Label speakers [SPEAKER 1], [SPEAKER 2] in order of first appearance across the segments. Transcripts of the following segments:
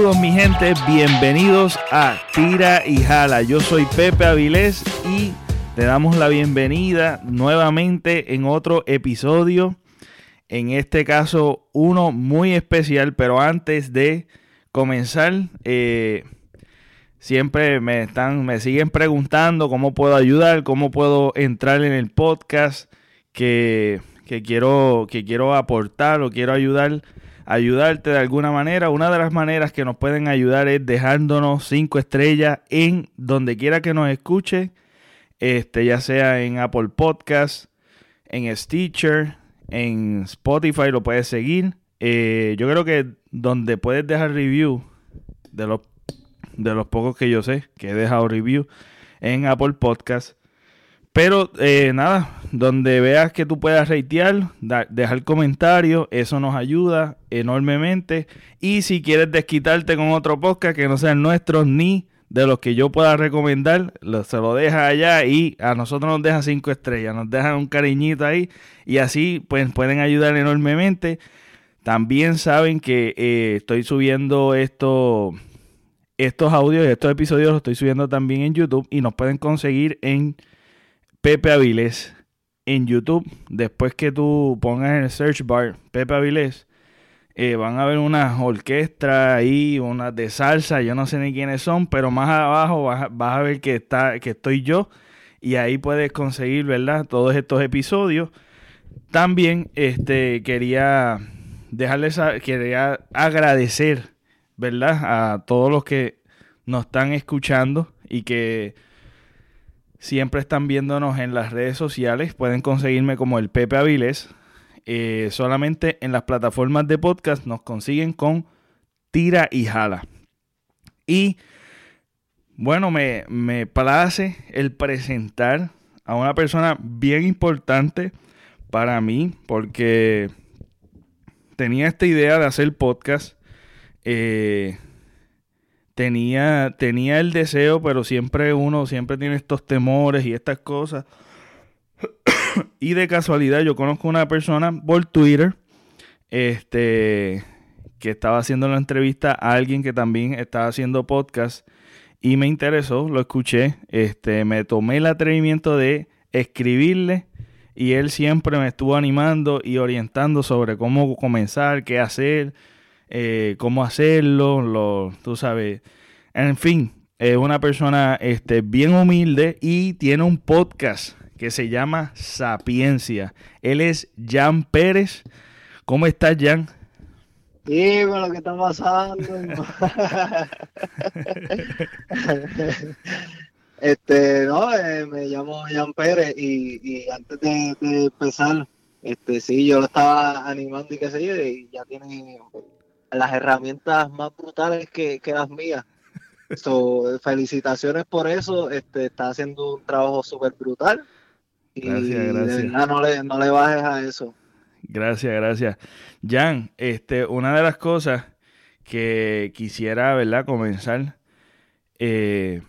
[SPEAKER 1] Saludos mi gente, bienvenidos a Tira y Jala. Yo soy Pepe Avilés y te damos la bienvenida nuevamente en otro episodio. En este caso, uno muy especial, pero antes de comenzar, eh, siempre me están, me siguen preguntando cómo puedo ayudar, cómo puedo entrar en el podcast que, que quiero, que quiero aportar o quiero ayudar ayudarte de alguna manera. Una de las maneras que nos pueden ayudar es dejándonos cinco estrellas en donde quiera que nos escuche, este, ya sea en Apple Podcast, en Stitcher, en Spotify, lo puedes seguir. Eh, yo creo que donde puedes dejar review de los de los pocos que yo sé que he dejado review en Apple Podcast pero eh, nada, donde veas que tú puedas ratear, dejar comentarios, eso nos ayuda enormemente. Y si quieres desquitarte con otro podcast que no sea el nuestro ni de los que yo pueda recomendar, se lo deja allá y a nosotros nos deja cinco estrellas, nos dejan un cariñito ahí y así pues pueden ayudar enormemente. También saben que eh, estoy subiendo esto, estos audios y estos episodios los estoy subiendo también en YouTube y nos pueden conseguir en Pepe Avilés en YouTube. Después que tú pongas en el search bar Pepe Avilés, eh, van a ver unas orquestas ahí, unas de salsa, yo no sé ni quiénes son, pero más abajo vas, a ver que, está, que estoy yo y ahí puedes conseguir, ¿verdad? Todos estos episodios. También este, quería dejarles, quería agradecer, ¿verdad? A todos los que nos están escuchando y que Siempre están viéndonos en las redes sociales. Pueden conseguirme como el Pepe Avilés. Eh, solamente en las plataformas de podcast nos consiguen con Tira y Jala. Y bueno, me, me place el presentar a una persona bien importante para mí porque tenía esta idea de hacer podcast. Eh, tenía, tenía el deseo, pero siempre uno siempre tiene estos temores y estas cosas. y de casualidad yo conozco una persona por Twitter este, que estaba haciendo la entrevista a alguien que también estaba haciendo podcast y me interesó, lo escuché, este, me tomé el atrevimiento de escribirle y él siempre me estuvo animando y orientando sobre cómo comenzar, qué hacer, eh, cómo hacerlo, lo, tú sabes. En fin, es una persona este, bien humilde y tiene un podcast que se llama Sapiencia. Él es Jan Pérez. ¿Cómo estás, Jan?
[SPEAKER 2] Sí, lo que está pasando. este, no, eh, me llamo Jan Pérez y, antes de, de, empezar, este, sí, yo lo estaba animando y qué sé yo, y ya tiene las herramientas más brutales que, las mías. felicitaciones por eso. Este, está haciendo un trabajo súper brutal. Y gracias, gracias. no le, no le bajes a eso.
[SPEAKER 1] Gracias, gracias. Jan, este, una de las cosas que quisiera, ¿verdad?, comenzar eh,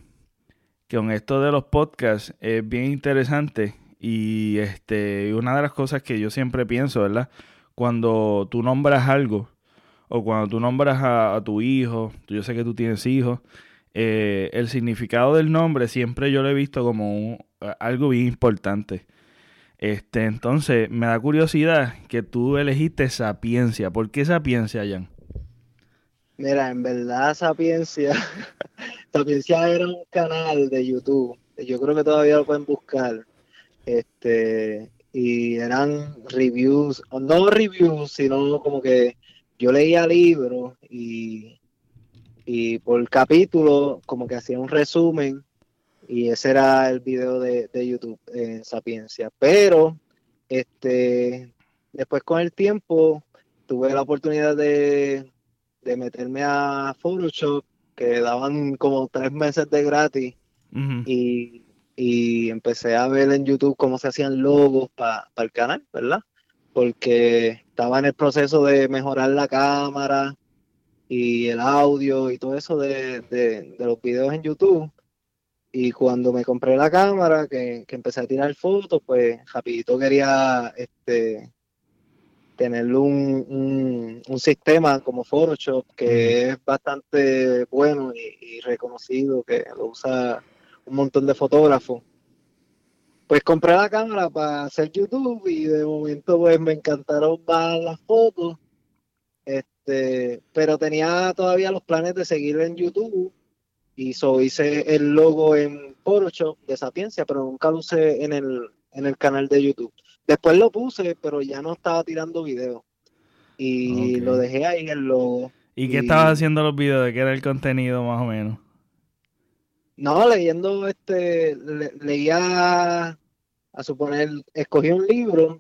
[SPEAKER 1] con esto de los podcasts es bien interesante y este, una de las cosas que yo siempre pienso, ¿verdad? Cuando tú nombras algo, o cuando tú nombras a, tu hijo, yo sé que tú tienes hijos, eh, el significado del nombre siempre yo lo he visto como algo bien importante. Este, entonces, me da curiosidad que tú elegiste Sapiencia. ¿Por qué Sapiencia, Jan?
[SPEAKER 2] Mira, en verdad Sapiencia, Sapiencia era un canal de YouTube. Yo creo que todavía lo pueden buscar. Este, y eran reviews, no reviews, sino como que yo leía libros y, y por capítulo como que hacía un resumen y ese era el video de, YouTube en Sapiencia. Pero este después con el tiempo tuve la oportunidad de, meterme a Photoshop que daban como tres meses de gratis y, empecé a ver en YouTube cómo se hacían logos para el canal, ¿verdad? Porque estaba en el proceso de mejorar la cámara y el audio y todo eso de, los videos en YouTube. Y cuando me compré la cámara, que, empecé a tirar fotos, pues rapidito quería este tener un, un, sistema como Photoshop que es bastante bueno y, reconocido, que lo usa un montón de fotógrafos. Pues compré la cámara para hacer YouTube y de momento pues me encantaron más las fotos. Este, pero tenía todavía los planes de seguir en YouTube y so hice el logo en Photoshop de Sapiencia, pero nunca lo usé en el, en el canal de YouTube. Después lo puse, pero ya no estaba tirando videos. Y lo dejé ahí en logo.
[SPEAKER 1] ¿Y qué estabas haciendo los videos? ¿De qué era el contenido más o menos?
[SPEAKER 2] No, leyendo, este, leía, a suponer, escogí un libro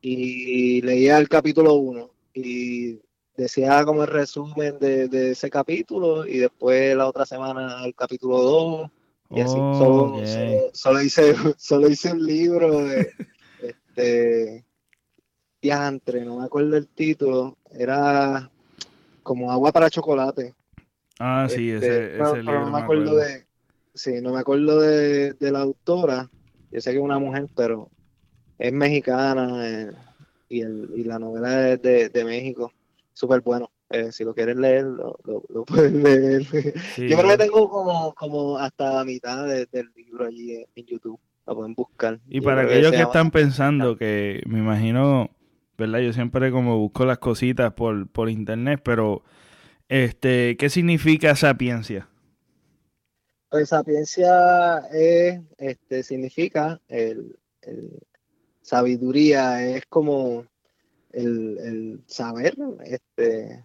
[SPEAKER 2] y leía el capítulo 1 y decía como el resumen de, ese capítulo y después la otra semana el capítulo 2 y así. Solo, hice, solo hice un libro de, este diantre, no me acuerdo el título, era como agua para chocolate.
[SPEAKER 1] Ah, sí, ese,
[SPEAKER 2] este, ese libro. No me acuerdo, de, sí, no me acuerdo de, la autora. Yo sé que es una mujer, pero es mexicana eh, y, el, y la novela es de, México. Súper bueno. Eh, si lo quieren leer, lo, lo, pueden leer. Yo creo que tengo como, como hasta la mitad del libro allí en YouTube la pueden buscar.
[SPEAKER 1] Y para aquellos que, están pensando que me imagino, ¿verdad? Yo siempre como busco las cositas por, por internet, pero este, ¿qué significa sapiencia?
[SPEAKER 2] Pues sapiencia es, este, significa el, sabiduría, es como el, saber, este,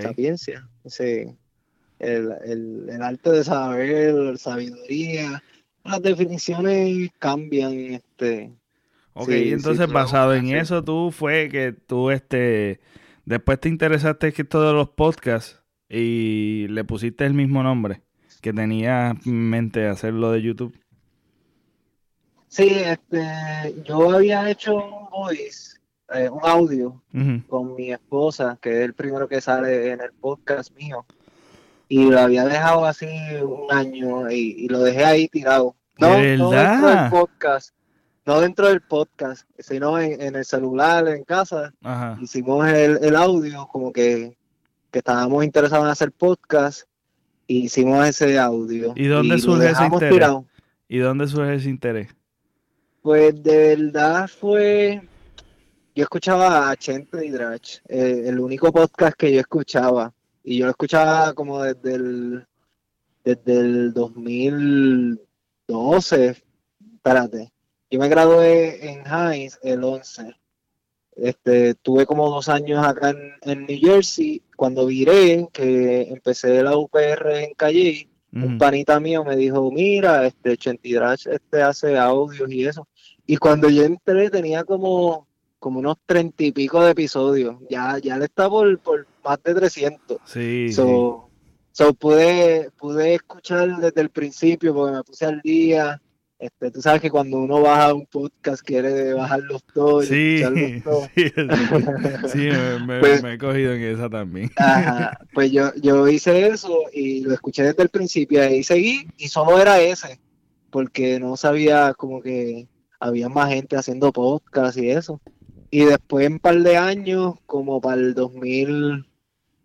[SPEAKER 2] sapiencia, sí. El, el, arte de saber, sabiduría, las definiciones cambian, este.
[SPEAKER 1] Ok, entonces basado en eso, tú fue que tú, este, después te interesaste que todos los podcasts y le pusiste el mismo nombre que tenía en mente hacerlo de YouTube.
[SPEAKER 2] Sí, este, yo había hecho un voice, eh, un audio con mi esposa, que es el primero que sale en el podcast mío y lo había dejado así un año y, lo dejé ahí tirado. No, no dentro del podcast, no dentro del podcast, sino en, el celular, en casa. Hicimos el, audio, como que, estábamos interesados en hacer podcast, hicimos ese audio.
[SPEAKER 1] ¿Y dónde surge ese interés? ¿Y dónde surge ese interés?
[SPEAKER 2] Pues de verdad fue yo escuchaba a Chente y Drach, eh, el único podcast que yo escuchaba. Y yo lo escuchaba como desde el, desde el 2012. Espérate. Yo me gradué en Hines el 11. Este, tuve como dos años acá en, New Jersey. Cuando viré, que empecé la UPR en Calle, un panita mío me dijo, mira, este Chentidrach este hace audios y eso. Y cuando yo entré tenía como como unos treinta y pico de episodios. Ya, ya le está por, por más de 300.
[SPEAKER 1] Sí.
[SPEAKER 2] So, so pude, pude escuchar desde el principio porque me puse al día. Este, tú sabes que cuando uno baja un podcast quiere bajarlos todos.
[SPEAKER 1] Sí, sí, sí me, pues me, he cogido en esa también.
[SPEAKER 2] Ajá, pues yo, yo hice eso y lo escuché desde el principio y ahí seguí y solo era ese, porque no sabía como que había más gente haciendo podcast y eso. Y después en un par de años, como para el 2000,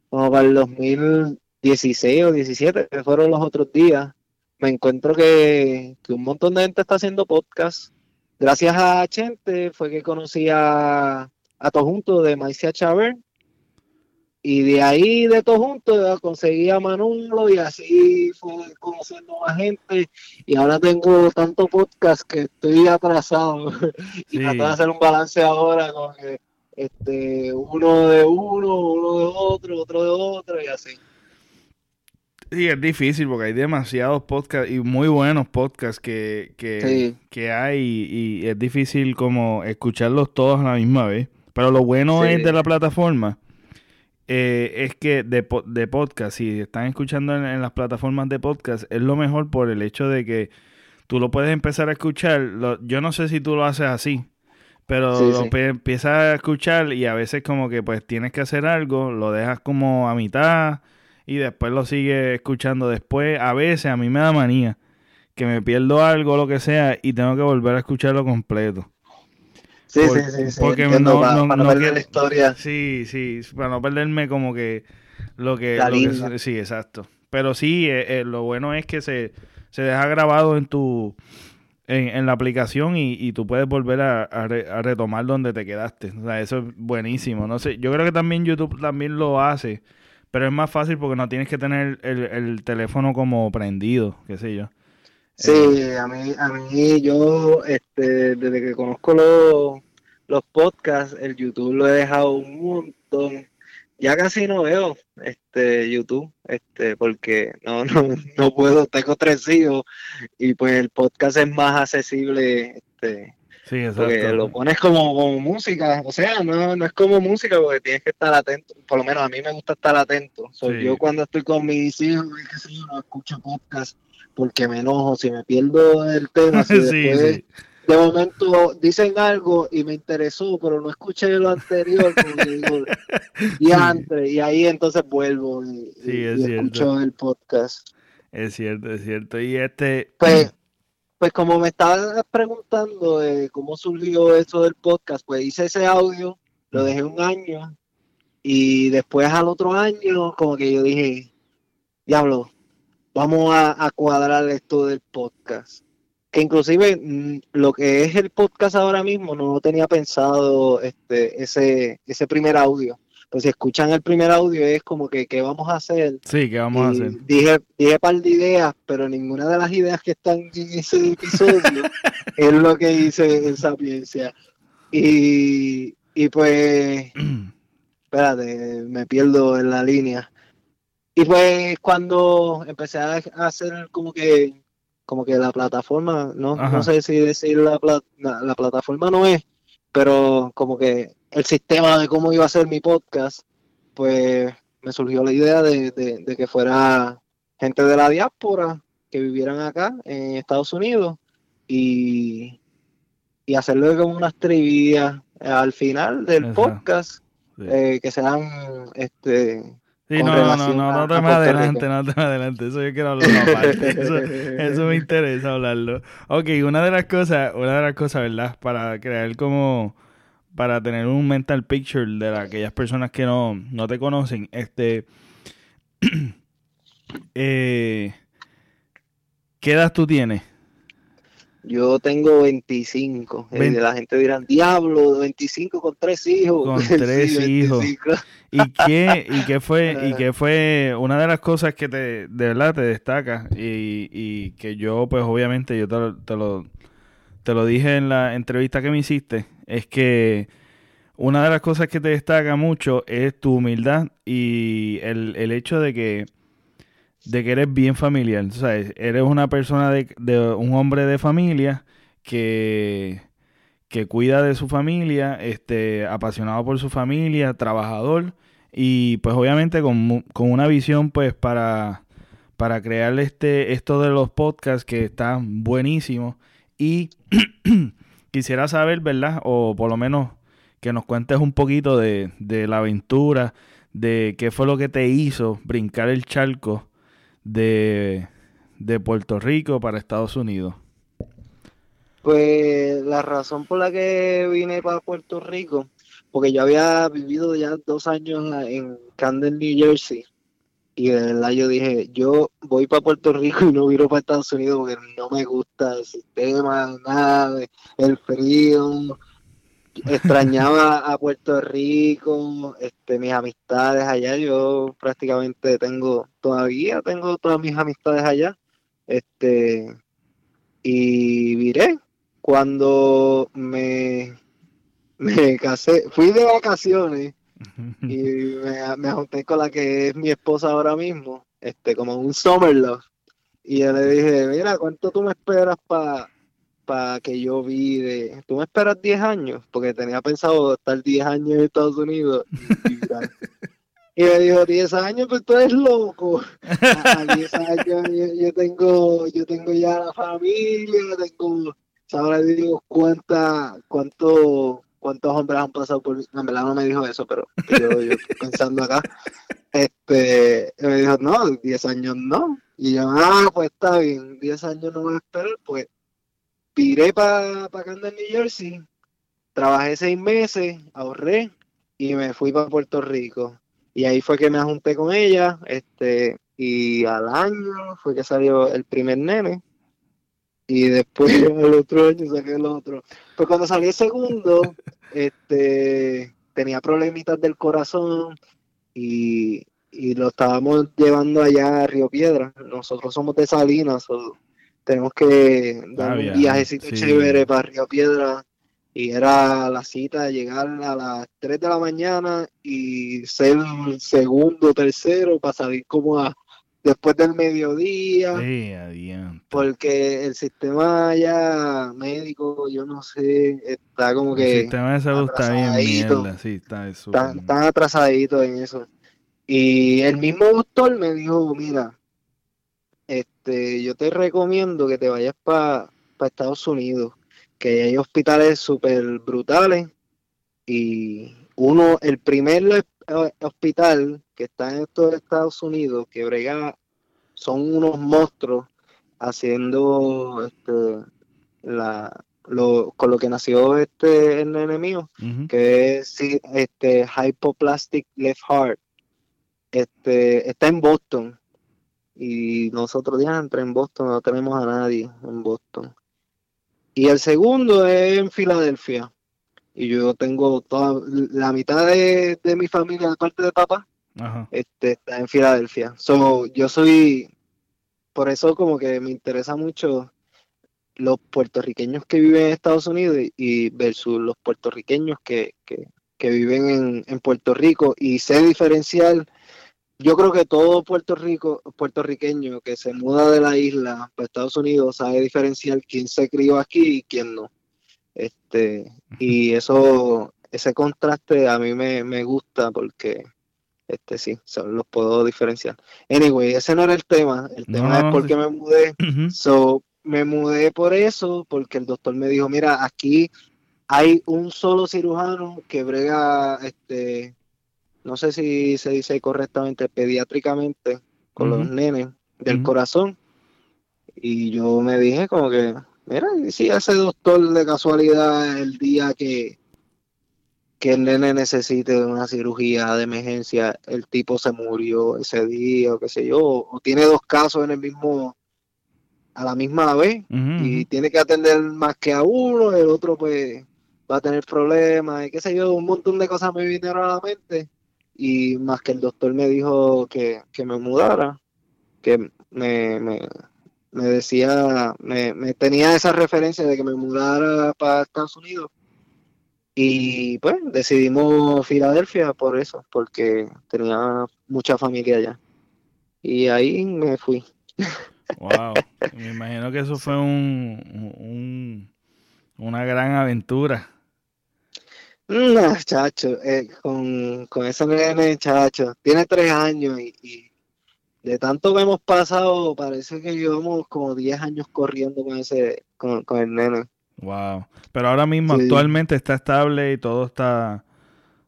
[SPEAKER 2] como para el 2016 o 17, que fueron los otros días, me encuentro que, un montón de gente está haciendo podcast. Gracias a Chente fue que conocí a, a Tojunto de Maicia Chaver y de ahí, de todo junto, conseguí a Manolo y así fue conociendo más gente. Y ahora tengo tanto podcast que estoy atrasado. y trato de hacer un balance ahora con que este, uno de uno, uno de otro, otro de otro y así.
[SPEAKER 1] Sí, es difícil porque hay demasiados podcasts y muy buenos podcasts que, que, que hay y, es difícil como escucharlos todos a la misma vez. Pero lo bueno es de la plataforma eh, es que de, de, podcast, si están escuchando en, las plataformas de podcast, es lo mejor por el hecho de que tú lo puedes empezar a escuchar. yo no sé si tú lo haces así, pero lo empiezas a escuchar y a veces como que pues tienes que hacer algo, lo dejas como a mitad y después lo sigues escuchando después. A veces a mí me da manía que me pierdo algo, lo que sea, y tengo que volver a escucharlo completo.
[SPEAKER 2] Sí, sí, sí, sí.
[SPEAKER 1] Porque
[SPEAKER 2] entiendo,
[SPEAKER 1] no,
[SPEAKER 2] para,
[SPEAKER 1] no,
[SPEAKER 2] para no perder la historia.
[SPEAKER 1] Sí, sí, para no perderme como que lo que...
[SPEAKER 2] La
[SPEAKER 1] lo que-
[SPEAKER 2] línea.
[SPEAKER 1] sí, exacto. Pero sí, eh, eh, lo bueno es que se, se deja grabado en tu... En, en la aplicación y, y tú puedes volver a, a re- a retomar donde te quedaste. O sea, eso es buenísimo. No sé, yo creo que también YouTube también lo hace, pero es más fácil porque no tienes que tener el, el teléfono como prendido, qué sé yo.
[SPEAKER 2] Sí, a mí, a mí yo, este, desde que conozco los, los podcasts, el YouTube lo he dejado un montón. Ya casi no veo este YouTube, este, porque no, no, no puedo, tengo tres hijos y pues el podcast es más accesible, este,
[SPEAKER 1] Sí,
[SPEAKER 2] porque
[SPEAKER 1] exacto.
[SPEAKER 2] lo pones como, como música, o sea, no, no es como música porque tienes que estar atento, por lo menos a mí me gusta estar atento. So,
[SPEAKER 1] Sí.
[SPEAKER 2] Yo cuando estoy con mis hijos, no escucho podcast porque me enojo, si me pierdo el tema, si
[SPEAKER 1] sí,
[SPEAKER 2] después
[SPEAKER 1] sí.
[SPEAKER 2] de momento dicen algo y me interesó, pero no escuché lo anterior, digo, diantre, y ahí entonces vuelvo y, y-
[SPEAKER 1] es
[SPEAKER 2] y escucho el podcast.
[SPEAKER 1] Es cierto, es cierto. Y este...
[SPEAKER 2] Pues, pues como me estabas preguntando de cómo surgió eso del podcast, pues hice ese audio, lo dejé un año y después al otro año como que yo dije, diablo, vamos a, a cuadrar esto del podcast. Que inclusive mm, lo que es el podcast ahora mismo no lo tenía pensado este ese ese primer audio. Pues si escuchan el primer audio es como que qué vamos a hacer
[SPEAKER 1] Sí, ¿qué vamos a hacer?
[SPEAKER 2] Dije, dije par de ideas, pero ninguna de las ideas que están en ese episodio es lo que hice en Sapiencia. Y, y pues, espérate, me pierdo en la línea. Y pues cuando empecé a hacer como que, como que la plataforma, no,
[SPEAKER 1] Ajá.
[SPEAKER 2] no sé si decir la, la, la plataforma no es, pero como que el sistema de cómo iba a ser mi podcast, pues me surgió la idea de, de- de que fuera gente de la diáspora que vivieran acá en Estados Unidos y, y hacerlo como unas trivias al final del podcast
[SPEAKER 1] Sí.
[SPEAKER 2] eh, que sean este
[SPEAKER 1] Sí, no, no, no, no, no te me adelante, no te me adelante. Eso yo quiero hablarlo aparte. Eso, eso me interesa hablarlo. Ok, una de las cosas, una de las cosas, ¿verdad? Para crear como, para tener un mental picture de la- aquellas personas que no, no te conocen, este, eh, ¿qué edad tú tienes?
[SPEAKER 2] Yo tengo 25. eh,
[SPEAKER 1] Vein-
[SPEAKER 2] la gente dirá, diablo, 25 con tres hijos.
[SPEAKER 1] Con
[SPEAKER 2] Sí,
[SPEAKER 1] tres hijos.
[SPEAKER 2] 25.
[SPEAKER 1] ¿Y qué, y qué fue, y qué fue una de las cosas que te, de verdad te destaca y, y que yo, pues obviamente, yo te te lo, te lo dije en la entrevista que me hiciste, es que una de las cosas que te destaca mucho es tu humildad y el, el hecho de que, de que eres bien familiar, eres una persona de, de un hombre de familia que, que cuida de su familia, este, apasionado por su familia, trabajador y pues obviamente con, con una visión pues para, para crear este, esto de los podcasts que está buenísimo y quisiera saber, ¿verdad? O por lo menos que nos cuentes un poquito de, de la aventura, de qué fue lo que te hizo brincar el charco de, de Puerto Rico para Estados Unidos.
[SPEAKER 2] Pues la razón por la que vine para Puerto Rico, porque yo había vivido ya dos años en Camden, New Jersey, y de verdad yo dije, yo voy para Puerto Rico y no viro para Estados Unidos porque no me gusta el sistema, nada, el frío. Extrañaba a Puerto Rico, este, mis amistades allá, yo prácticamente tengo, todavía tengo todas mis amistades allá, este, y viré. Cuando me, me casé, fui de vacaciones y me, me junté con la que es mi esposa ahora mismo, este, como un summer love. Y yo le dije, mira, ¿cuánto tú me esperas para que yo vire? ¿Tú me esperas 10 años? Porque tenía pensado estar 10 años en Estados Unidos y, y. Y me dijo, 10 años, pues tú eres loco. A, a 10 años yo, yo tengo, yo tengo ya la familia, tengo, ahora digo cuánta, cuánto, cuántos hombres han pasado por, en verdad no me dijo eso, pero yo, yo pensando acá, este, me dijo, no, 10 años no, y yo, ah, pues está bien, 10 años no voy a esperar, pues, piré para pa Camden, New Jersey, trabajé seis meses, ahorré y me fui para Puerto Rico. Y ahí fue que me junté con ella, este, y al año fue que salió el primer nene. Y después al otro año saqué el otro. Pues cuando salí el segundo, este, tenía problemitas del corazón y, y lo estábamos llevando allá a Río Piedra. Nosotros somos de Salinas, tenemos que dar un viajecito chévere para Río Piedra y era la cita de llegar a las 3 de la mañana y ser segundo, tercero para salir como a después del mediodía. porque el sistema ya médico, yo no sé, está como que...
[SPEAKER 1] El sistema de salud está bien mierda, sí, está
[SPEAKER 2] Están, atrasaditos en eso. Y el mismo doctor me dijo, mira, este, yo te recomiendo que te vayas para Estados Unidos que hay hospitales súper brutales y uno, el primer eh, hospital que está en estos Estados Unidos que brega son unos monstruos haciendo este la lo, con lo que nació este el enemigo que es este hypoplastic left heart. Este está en Boston. Y nosotros ya entre en Boston no tenemos a nadie en Boston. Y el segundo es en Filadelfia. Y yo tengo toda la mitad de, mi familia, de parte de papá, Este, está en Filadelfia. So, yo soy, por eso como que me interesa mucho los puertorriqueños que viven en Estados Unidos y versus los puertorriqueños que, viven en, en, Puerto Rico y sé diferenciar yo creo que todo Puerto Rico, puertorriqueño que se muda de la isla para Estados Unidos sabe diferenciar quién se crió aquí y quién no. Este, y eso, ese contraste a mí me, gusta porque este sí, los puedo diferenciar. Anyway, ese no era el tema, el tema es porque me mudé. So, me mudé por eso, porque el doctor me dijo, mira, aquí hay un solo cirujano que brega este no sé si se dice correctamente, pediátricamente, con los nenes del corazón. Y yo me dije como que, mira, si ese doctor de casualidad el día que, que el nene necesite una cirugía de emergencia, el tipo se murió ese día o qué sé yo, o tiene dos casos en el mismo, a la misma vez y tiene que atender más que a uno, el otro pues va a tener problemas y qué sé yo, un montón de cosas me vinieron a la mente y más que el doctor me dijo que, me mudara, que me, me, decía, me, tenía esa referencia de que me mudara para Estados Unidos. Y pues decidimos Filadelfia por eso, porque tenía mucha familia allá. Y ahí me fui.
[SPEAKER 1] Wow, me imagino que eso fue un, una gran aventura.
[SPEAKER 2] No, chacho, eh, con, con ese nene, chacho, tiene tres años y, de tanto que hemos pasado, parece que llevamos como diez años corriendo con ese, con, el nene.
[SPEAKER 1] Wow. Pero ahora mismo actualmente está estable y todo está.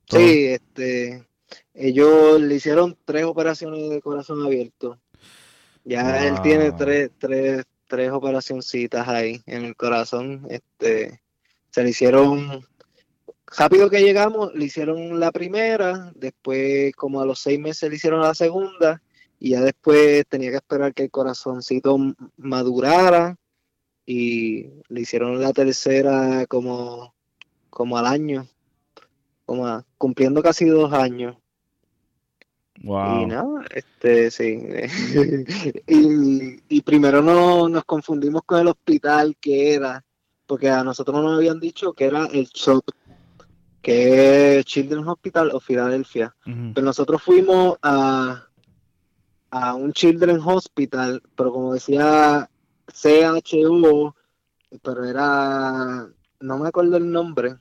[SPEAKER 2] Sí, este, ellos le hicieron tres operaciones de corazón abierto. Ya él tiene tres, tres, tres operacioncitas ahí en el corazón. Este, se le hicieron rápido que llegamos, le hicieron la primera, después como a los seis meses le hicieron la segunda, y ya después tenía que esperar que el corazoncito madurara, y le hicieron la tercera como, como al año, como cumpliendo casi dos años.
[SPEAKER 1] Wow.
[SPEAKER 2] Y nada, este, sí. y, primero no, nos confundimos con el hospital que era, porque a nosotros nos habían dicho que era el shock que es Children's Hospital o Filadelfia. Pero nosotros fuimos a, a un Children's Hospital, pero como decía CHU, pero era, no me acuerdo el nombre,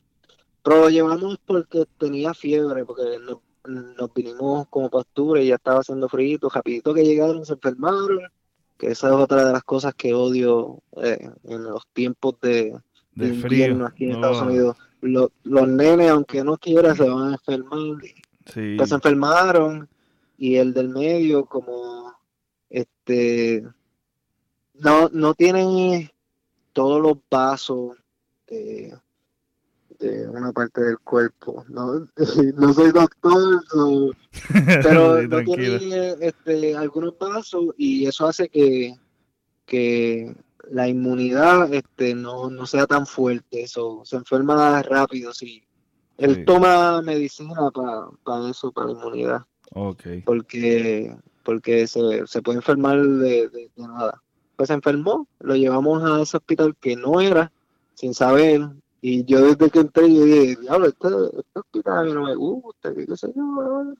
[SPEAKER 2] pero lo llevamos porque tenía fiebre, porque nos, vinimos como pastura y ya estaba haciendo frío, rapidito que llegaron se enfermaron, que esa es otra de las cosas que odio eh, en los tiempos de,
[SPEAKER 1] de, frío
[SPEAKER 2] aquí en Estados Unidos los, nenes, aunque no quiera, se van a enfermar. Sí. Pues se enfermaron y el del medio, como este, no, no tienen todos los vasos de, este, una parte del cuerpo. No, no soy doctor, pero no tiene este, algunos pasos y eso hace que, que la inmunidad este, no, no sea tan fuerte, eso se enferma rápido. Si él toma medicina para eso, para la inmunidad.
[SPEAKER 1] Okay.
[SPEAKER 2] Porque, porque se, se puede enfermar de, de, nada. Pues se enfermó, lo llevamos a ese hospital que no era, sin saber, y yo desde que entré, yo dije, diablo, este, este hospital no me gusta, qué sé yo.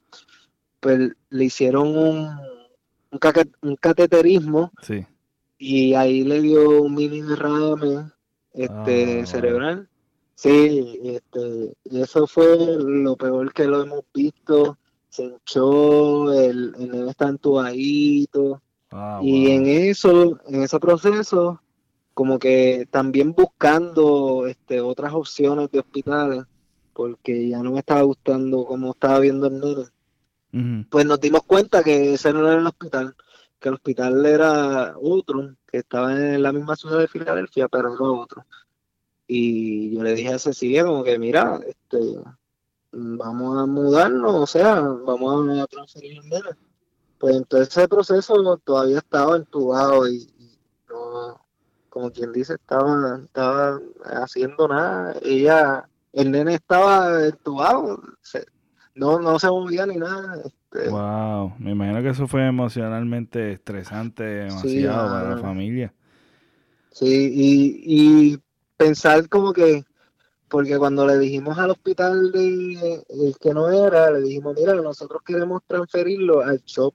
[SPEAKER 2] Pues le hicieron un, un, cateterismo.
[SPEAKER 1] Sí.
[SPEAKER 2] Y ahí le dio un mini derrame este, ah. cerebral. Sí, este, y eso fue lo peor que lo hemos visto. Se hinchó, el, el está entubadito. Ah, y en eso, en ese proceso, como que también buscando este, otras opciones de hospitales, porque ya no me estaba gustando como estaba viendo el nene. Pues nos dimos cuenta que ese no era el hospital, que el hospital era otro, que estaba en la misma ciudad de Filadelfia, pero era otro. Y yo le dije a Cecilia como que, mira, este, vamos a mudarnos, o sea, vamos a transferir el nene. Pues entonces ese proceso todavía estaba entubado y no, como quien dice, estaba, estaba haciendo nada. Ella, el nene estaba entubado, no, no se movía ni nada. Este.
[SPEAKER 1] Wow, me imagino que eso fue emocionalmente estresante demasiado para la familia.
[SPEAKER 2] Sí, y, y pensar como que, porque cuando le dijimos al hospital de, el que no era, le dijimos, mira, nosotros queremos transferirlo al shop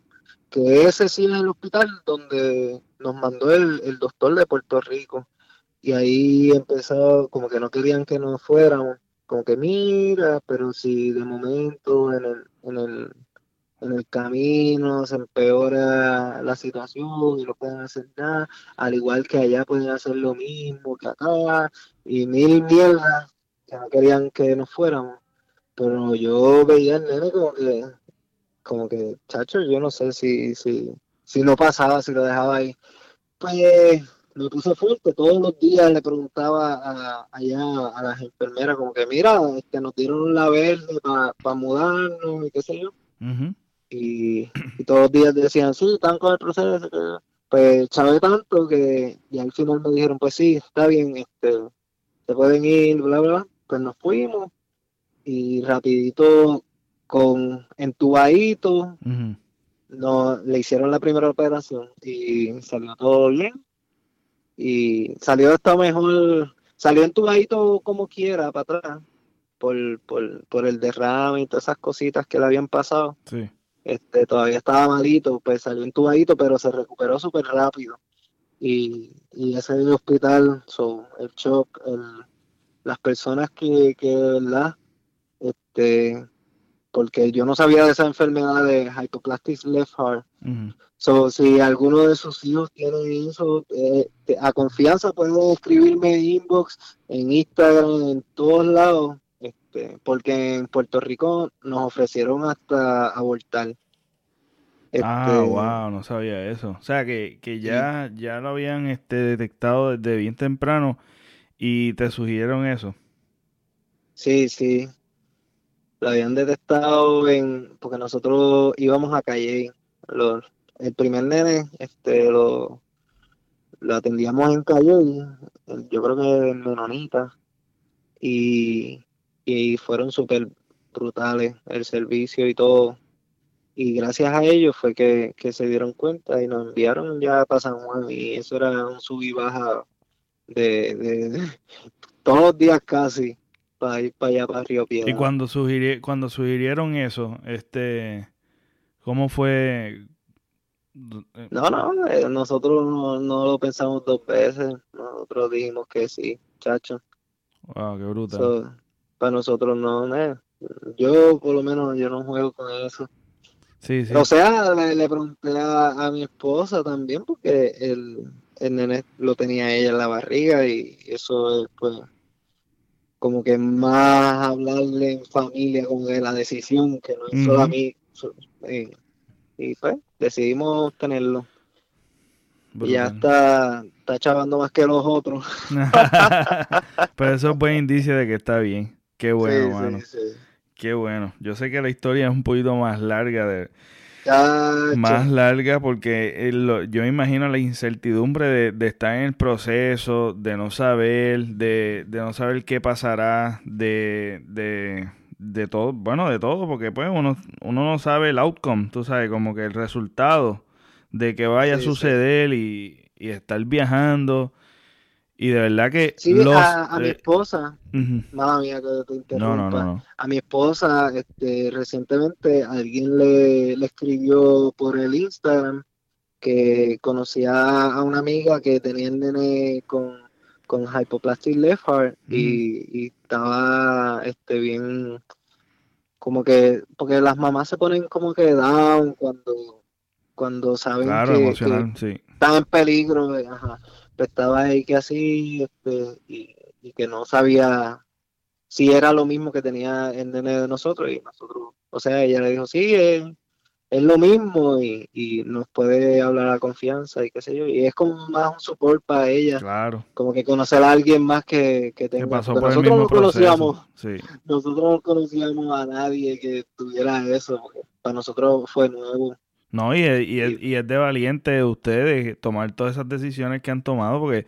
[SPEAKER 2] que ese sí es el hospital donde nos mandó el, doctor de Puerto Rico. Y ahí empezó, como que no querían que nos fuéramos, como que mira, pero si de momento en el, en el, en el camino se empeora la situación y no pueden hacer nada, al igual que allá pueden hacer lo mismo que acá, y mil mierdas que no querían que nos fuéramos. Pero yo veía al nene como que como que, chacho, yo no sé si, si, si no pasaba, si lo dejaba ahí. Pues me puse fuerte, todos los días le preguntaba a, allá a las enfermeras, como que, mira, este, nos dieron la verde para mudarnos y qué sé yo. y, todos los días decían, sí, están con el proceso. Pues sabe tanto que y al final me dijeron, pues sí, está bien, este, se pueden ir, bla, bla. Pues nos fuimos y rapidito con entubadito. no, le hicieron la primera operación y salió todo bien. Y salió esto mejor, salió entubadito como quiera para atrás, por, por, por el derrame y todas esas cositas que le habían pasado. Este, todavía estaba malito, pues salió entubadito, pero se recuperó súper rápido. Y, y ese hospital, son el shock, el, las personas que, que de verdad este, porque yo no sabía de esa enfermedad de hypoplastic left heart. so, si alguno de sus hijos tiene eso, eh, a confianza pueden escribirme en inbox, en Instagram, en todos lados, este, porque en Puerto Rico nos ofrecieron hasta abortar.
[SPEAKER 1] ah, wow, este, no sabía eso. O sea, que, que ya, ya lo habían este, detectado desde bien temprano y te sugirieron eso.
[SPEAKER 2] Sí, sí lo habían detectado en porque nosotros íbamos a Calle el primer nene este lo, atendíamos en Calle yo creo que en Menonita y, y fueron súper brutales el servicio y todo. Y gracias a ellos fue que, se dieron cuenta y nos enviaron ya para San Juan y eso era un sub y baja de, de todos los días casi para ir para allá, para Río Piedra.
[SPEAKER 1] Y cuando, cuando sugirieron eso, este, ¿cómo fue?
[SPEAKER 2] No, no, eh, nosotros no, lo pensamos dos veces, nosotros dijimos que sí, chacho.
[SPEAKER 1] Wow, qué brutal.
[SPEAKER 2] para nosotros no, eh, yo por lo menos yo no juego con eso.
[SPEAKER 1] Sí, sí.
[SPEAKER 2] O sea, le, pregunté a, mi esposa también porque el, el nene lo tenía ella en la barriga y eso es pues como que más hablarle en familia de la decisión que no es solo a mí y, pues decidimos tenerlo. Y ya está está chavando más que los otros.
[SPEAKER 1] Pero eso es buen indicio de que está bien. Qué bueno, mano. Qué bueno. Yo sé que la historia es un poquito más larga de más larga porque yo me imagino la incertidumbre de, estar en el proceso, de no saber, de, no saber qué pasará, de, de, todo, bueno, de todo, porque pues uno, uno no sabe el outcome, tú sabes, como que el resultado de que vaya a suceder y, y estar viajando y de verdad que.
[SPEAKER 2] Sí, a, mi esposa. Mala mía que te interrumpa. A mi esposa, este, recientemente alguien le, escribió por el Instagram que conocía a una amiga que tenía el nene con, con hypoplastic left heart y, estaba este bien como que porque las mamás se ponen como que down cuando cuando saben que, están en peligro ajá estaba ahí que así este, y, que no sabía si era lo mismo que tenía el nene de nosotros y nosotros, o sea, ella le dijo, sí, es, es lo mismo y, y, nos puede hablar a confianza y qué sé yo, y es como más un support para ella,
[SPEAKER 1] claro.
[SPEAKER 2] como que conocer a alguien más que, que tenga, nosotros no conocíamos, nosotros no conocíamos a nadie que tuviera eso, para nosotros fue nuevo.
[SPEAKER 1] No, y es, y, y es de valiente de ustedes tomar todas esas decisiones que han tomado, porque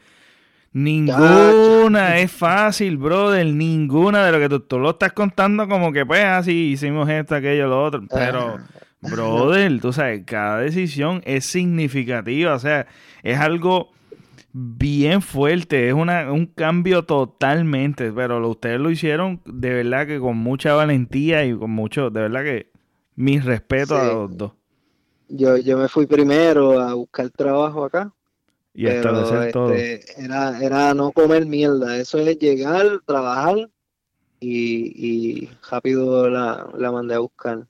[SPEAKER 1] ninguna es fácil, brother. Ninguna de lo que tú, lo estás contando, como que pues así hicimos esto, aquello, lo otro. Pero, brother, tú sabes, cada decisión es significativa, o sea, es algo bien fuerte, es una, un cambio totalmente, pero ustedes lo hicieron de verdad que con mucha valentía y con mucho, de verdad que mis respetos a los dos
[SPEAKER 2] yo, yo me fui primero a buscar trabajo acá. Y pero, este, Era, era no comer mierda. Eso es llegar, trabajar y, y rápido la, la mandé a buscar.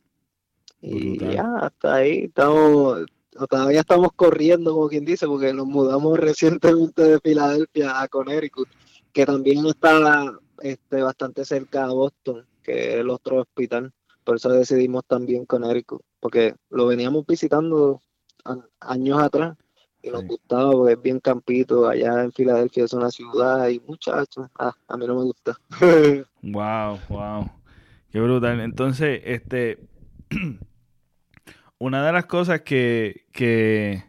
[SPEAKER 2] Y ya, hasta ahí estamos, todavía estamos corriendo, como quien dice, porque nos mudamos recientemente de Filadelfia a Connecticut, que también está este, bastante cerca a Boston, que es el otro hospital. Por eso decidimos también Connecticut porque lo veníamos visitando años atrás y nos gustaba porque es bien campito, allá en Filadelfia es una ciudad y muchachos, ah, a mí no me gusta.
[SPEAKER 1] wow, wow. Qué brutal. Entonces, este una de las cosas que, que,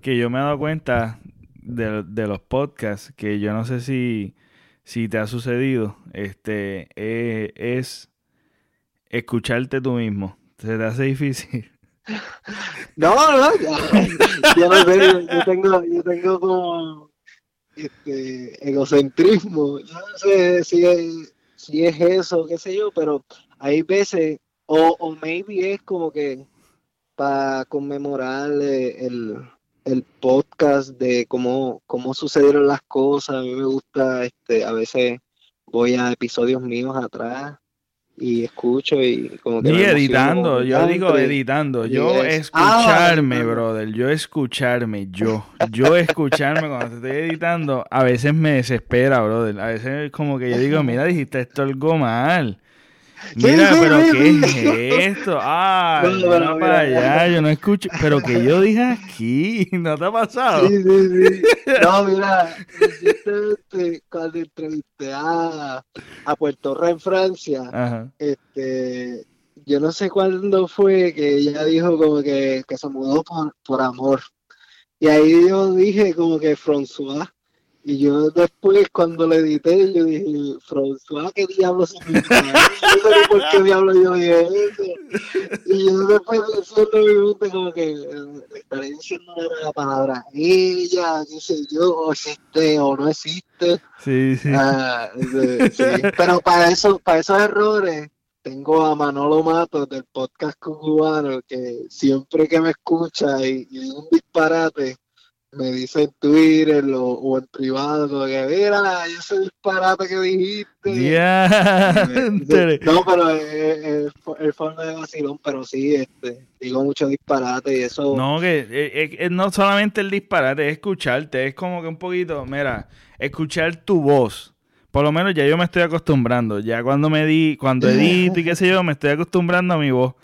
[SPEAKER 1] que yo me he dado cuenta de, de, los podcasts, que yo no sé si, si te ha sucedido, este, eh, es escucharte tú mismo. ¿Se te hace difícil?
[SPEAKER 2] No, no, yo no sé, yo tengo, yo tengo como este, egocentrismo. No sé si es, si es eso, qué sé yo, pero hay veces, o, o maybe es como que para conmemorar el, el podcast de cómo, cómo sucedieron las cosas. A mí me gusta, este, a veces voy a episodios míos atrás y escucho y como que...
[SPEAKER 1] Y editando, yo digo editando, yo escucharme, ah, brother, yo escucharme, yo, yo escucharme cuando te estoy editando, a veces me desespera, brother, a veces es como que yo digo, mira, dijiste esto algo mal. Mira, pero ¿qué es esto? Ah, no, para allá, yo no escucho. Pero que yo dije aquí, ¿no te ha pasado?
[SPEAKER 2] Sí, sí, sí. No, mira, este, cuando entrevisté a, a Puerto Rico en Francia, este, yo no sé cuándo fue que ella dijo como que, que se mudó por, por amor. Y ahí yo dije como que François y yo después, cuando le edité, yo dije, François, ¿qué diablo significa? no sé por qué diablo yo dije eso. Y yo después pensando mi mente como que le estaré diciendo la palabra ella, qué sé yo, o existe o no existe.
[SPEAKER 1] Sí, sí.
[SPEAKER 2] Ah, sí. Pero para, eso, para esos errores, tengo a Manolo Matos del podcast cubano que siempre que me escucha y, y un disparate, me dice en Twitter o, en privado, como que mira, ese disparate que dijiste. no, pero es, el forma de vacilón, pero sí, este, digo mucho disparate y eso.
[SPEAKER 1] No, que no solamente el disparate, es escucharte, es como que un poquito, mira, escuchar tu voz. Por lo menos ya yo me estoy acostumbrando. Ya cuando me di, cuando edito y qué sé yo, me estoy acostumbrando a mi voz.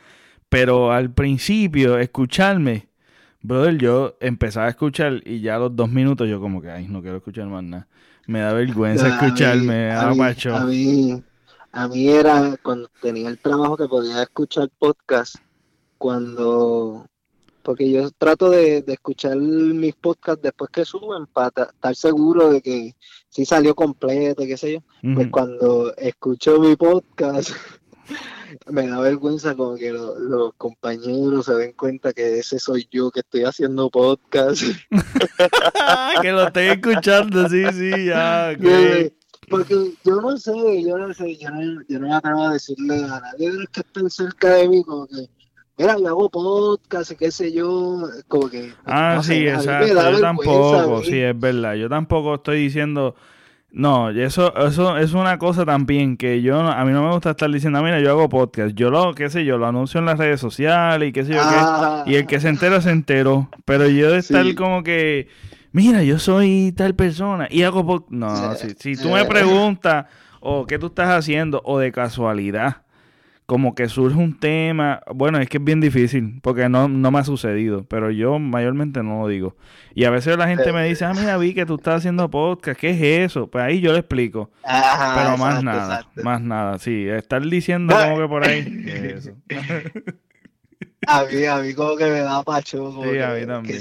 [SPEAKER 1] Pero al principio, escucharme Brother, yo empezaba a escuchar y ya a los dos minutos yo como que, ay, no quiero escuchar más nada. Me da vergüenza escucharme,
[SPEAKER 2] a, mí, a, mí, a mí era cuando tenía el trabajo que podía escuchar podcast, cuando, porque yo trato de, escuchar mis podcasts después que suben para estar seguro de que si salió completo, qué sé yo. Pues cuando escucho mi podcast, me da vergüenza como que los compañeros se den cuenta que ese soy yo que estoy haciendo podcast.
[SPEAKER 1] que lo estoy escuchando, sí, sí, ya.
[SPEAKER 2] Porque yo no sé, yo no sé, yo no, yo no me atrevo a decirle a nadie de los que estén cerca de mí, como que, mira, yo hago podcast y qué sé yo, como que...
[SPEAKER 1] Ah, sí, exacto, yo tampoco, sí, es verdad, yo tampoco estoy diciendo... No, eso, eso es una cosa también que yo, a mí no me gusta estar diciendo, mira, yo hago podcast, yo lo, qué sé yo, lo anuncio en las redes sociales y qué sé yo qué, y el que se entera se enteró, pero yo de estar como que mira, yo soy tal persona y hago... No, si, tú me preguntas, o qué tú estás haciendo, o de casualidad, como que surge un tema, bueno, es que es bien difícil, porque no, no me ha sucedido, pero yo mayormente no lo digo. Y a veces la gente me dice, ah, mira, vi que tú estás haciendo podcast, ¿qué es eso? Pues ahí yo le explico. pero más nada, más nada, sí, estar diciendo como que por ahí, eso.
[SPEAKER 2] A mí, a mí como que me da pacho. Como sí, a mí también.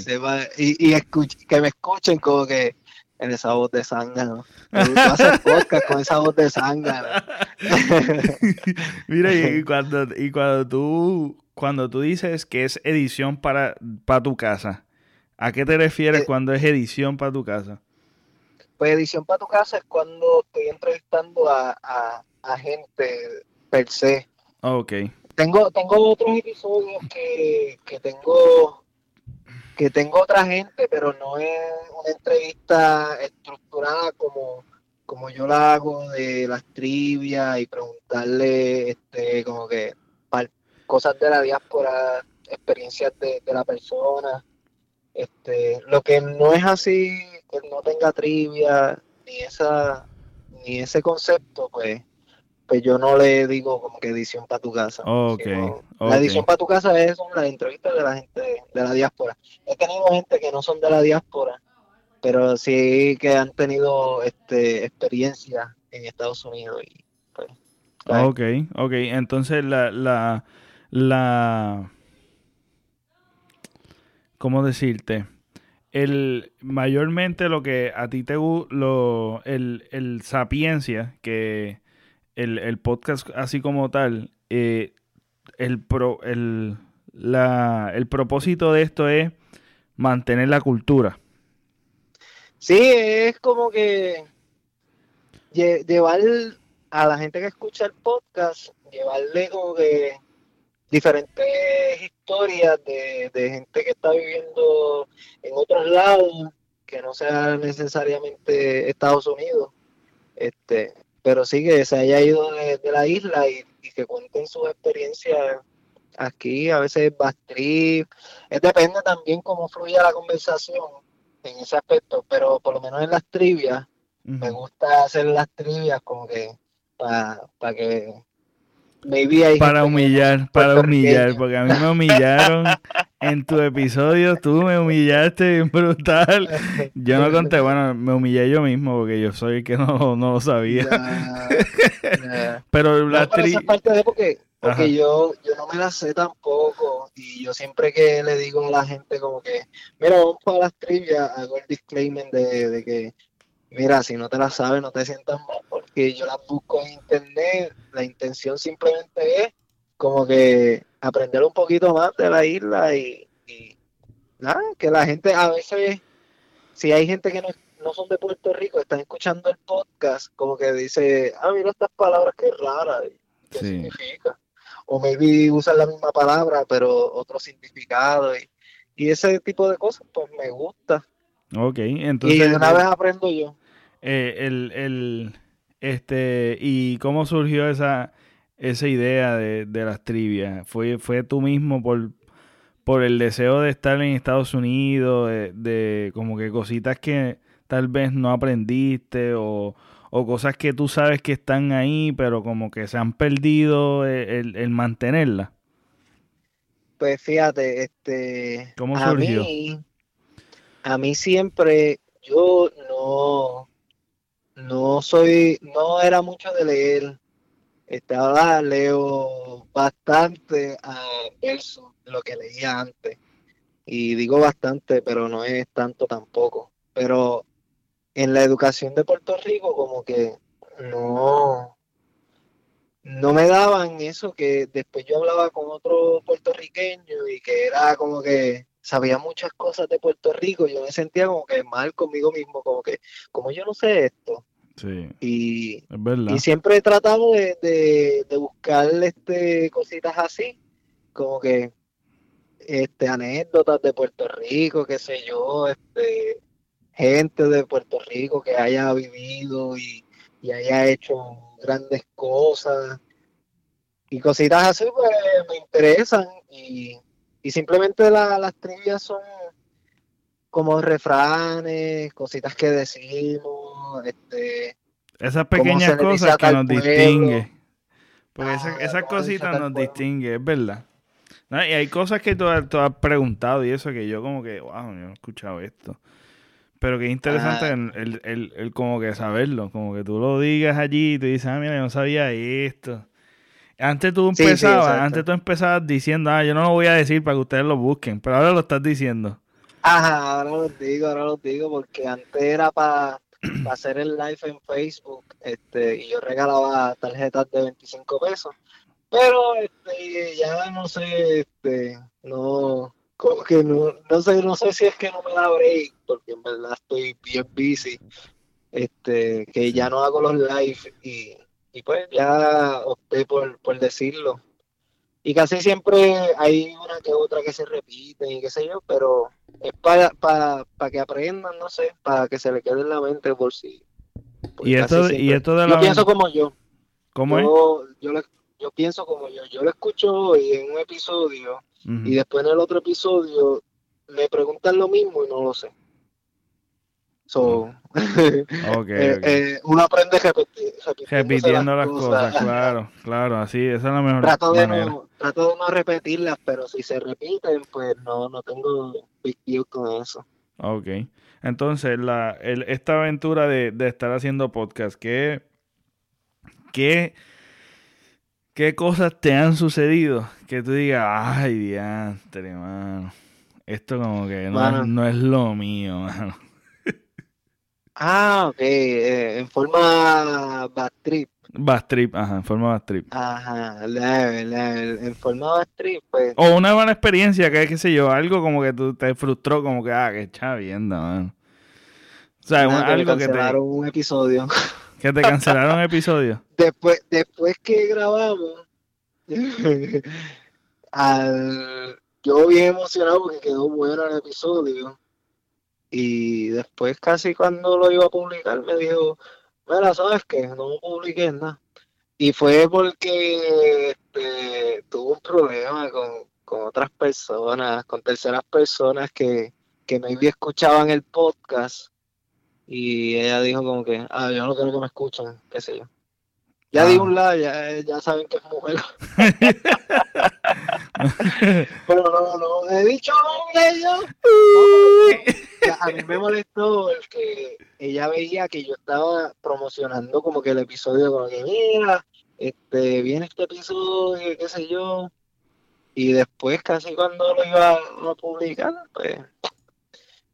[SPEAKER 2] y, y que me escuchen como que en esa voz de zángano. Me gusta hacer podcast con esa voz de zángano.
[SPEAKER 1] Mira, y cuando, y cuando tú cuando tú dices que es edición para, para tu casa, ¿a qué te refieres eh, cuando es edición para tu casa?
[SPEAKER 2] Pues edición para tu casa es cuando estoy entrevistando a, a, a gente per se.
[SPEAKER 1] Ok.
[SPEAKER 2] Tengo, tengo otros episodios que, que tengo que tengo otra gente, pero no es una entrevista estructurada como, como yo la hago de las trivias y preguntarle este como que cosas de la diáspora, experiencias de, de, la persona. Este, lo que no es así, que no tenga trivia, ni esa, ni ese concepto, pues pues yo no le digo como que edición para tu casa. La edición para tu casa es una entrevista de la gente de la diáspora. He tenido gente que no son de la diáspora, pero sí que han tenido este experiencia en Estados Unidos. Y, pues,
[SPEAKER 1] ok, ok. Entonces la, la, la, ¿cómo decirte? El, mayormente lo que a ti te gusta, el, el sapiencia que el, el podcast así como tal, eh, el, pro, el, la, el propósito de esto es mantener la cultura.
[SPEAKER 2] Sí, es como que llevar a la gente que escucha el podcast, llevarle como que diferentes historias de, de gente que está viviendo en otros lados, que no sea necesariamente Estados Unidos. Este, pero sí que se haya ido de, la isla y, que cuenten sus experiencias aquí, a veces trip. es depende también cómo fluya la conversación en ese aspecto, pero por lo menos en las trivias, me gusta hacer las trivias como que para que
[SPEAKER 1] para humillar, para humillar, porque a mí me humillaron en tu episodio, tú me humillaste brutal. Yo no conté, bueno, me humillé yo mismo porque yo soy el que no, lo sabía. Pero la
[SPEAKER 2] no, parte de porque, porque yo, yo no me la sé tampoco y yo siempre que le digo a la gente como que, mira, vamos para las trivias, hago el disclaimer de, de que mira, si no te la sabes, no te sientas mal, porque yo las busco en internet. La intención simplemente es como que aprender un poquito más de la isla y, nada, que la gente a veces, si hay gente que no, no son de Puerto Rico, están escuchando el podcast, como que dice, ah, mira estas palabras que raras, ¿qué significa? O maybe usan la misma palabra, pero otro significado. Y, y ese tipo de cosas, pues me gusta.
[SPEAKER 1] Ok, entonces...
[SPEAKER 2] Y de una vez aprendo yo.
[SPEAKER 1] Eh, el, el, este, ¿Y cómo surgió esa, esa idea de, las trivias? ¿Fue, ¿Fue tú mismo por, por el deseo de estar en Estados Unidos, de, como que cositas que tal vez no aprendiste o, cosas que tú sabes que están ahí, pero como que se han perdido el, el mantenerlas?
[SPEAKER 2] Pues fíjate, este...
[SPEAKER 1] ¿Cómo surgió?
[SPEAKER 2] A mí, a mí siempre, yo no no soy, no era mucho de leer. Ahora leo bastante a verso lo que leía antes. Y digo bastante, pero no es tanto tampoco. Pero en la educación de Puerto Rico, como que no, no me daban eso que después yo hablaba con otro puertorriqueño y que era como que sabía muchas cosas de Puerto Rico, yo me sentía como que mal conmigo mismo, como que, como yo no sé esto.
[SPEAKER 1] Sí.
[SPEAKER 2] Y,
[SPEAKER 1] Es verdad.
[SPEAKER 2] y siempre he tratado de, de, de buscar este, cositas así, como que este, anécdotas de Puerto Rico, qué sé yo, este, gente de Puerto Rico que haya vivido y, y haya hecho grandes cosas y cositas así, pues me interesan y, y simplemente la- las trivias son como refranes, cositas que decimos, este,
[SPEAKER 1] Esas pequeñas cosas que nos distingue. Porque
[SPEAKER 2] Ah,
[SPEAKER 1] esas, cositas nos distingue, es verdad. No, y hay cosas que tú, has- tú has preguntado y eso que yo como que, wow, yo no he escuchado esto. Pero que interesante
[SPEAKER 2] Ah.
[SPEAKER 1] el, el- el- el como que saberlo, como que tú lo digas allí y tú dices, ah, mira, yo no sabía esto. Antes tú
[SPEAKER 2] Sí,
[SPEAKER 1] empezabas, antes tú empezabas diciendo, ah, yo no lo voy a decir para que ustedes lo busquen, pero ahora lo estás diciendo.
[SPEAKER 2] Ajá, ahora los digo, ahora los digo, porque antes era para hacer el live en Facebook, este, y yo regalaba tarjetas de 25 pesos, pero este, ya no sé, este, no, como que no, no sé, no sé si es que no me da break, porque en verdad estoy bien busy, este, que ya no hago los live y, y pues ya opté por, por decirlo. Y casi siempre hay una que otra que se repite y qué sé yo, pero es para que aprendan, no sé, para que se le quede en la mente por si.
[SPEAKER 1] Y esto, y esto de
[SPEAKER 2] Yo
[SPEAKER 1] la...
[SPEAKER 2] pienso como yo.
[SPEAKER 1] ¿Cómo es?
[SPEAKER 2] yo, yo, yo pienso como yo. Yo lo escucho hoy en un episodio y después en el otro episodio me preguntan lo mismo y no lo sé. So,
[SPEAKER 1] Ok,
[SPEAKER 2] eh, eh, uno aprende repeti-
[SPEAKER 1] Repitiendo las cosas, claro, claro, así, esa es la mejor
[SPEAKER 2] trato de
[SPEAKER 1] manera.
[SPEAKER 2] no trato de no repetirlas pero si se repiten pues no no tengo big deal con eso
[SPEAKER 1] Ok. Entonces, la, el- esta aventura de, de estar haciendo podcast, ¿qué, qué, qué cosas te han sucedido que tú digas, ay, diantre, mano? Esto como que no, no es lo mío, mano.
[SPEAKER 2] Ah ok eh, en forma bad trip
[SPEAKER 1] Bad trip, ajá, en forma bad trip.
[SPEAKER 2] ajá leve, leve, en forma bad trip pues
[SPEAKER 1] O una buena experiencia, que qué sé yo, algo como que tú te frustró, como que, ah, qué chavienda, mano. O sea,
[SPEAKER 2] nada,
[SPEAKER 1] un-
[SPEAKER 2] que
[SPEAKER 1] algo que te,
[SPEAKER 2] cancelaron un episodio
[SPEAKER 1] que te cancelaron episodio.
[SPEAKER 2] después después que grabamos al yo bien emocionado porque quedó bueno el episodio y después casi cuando lo iba a publicar me dijo mira sabes que no publiques nada y fue porque este, tuve un problema con, con otras personas con terceras personas que que maybe escuchaban el podcast y ella dijo como que ah yo no quiero que me escuchen qué sé yo ya
[SPEAKER 1] Ah.
[SPEAKER 2] di un like, ya, ya saben que es mujer. Pero no, no, he dicho nombre yo. No, a mí me molestó el que ella veía que yo estaba promocionando como que el episodio, como que mira, este, viene este episodio, qué sé yo. Y después casi cuando lo iba a publicar, pues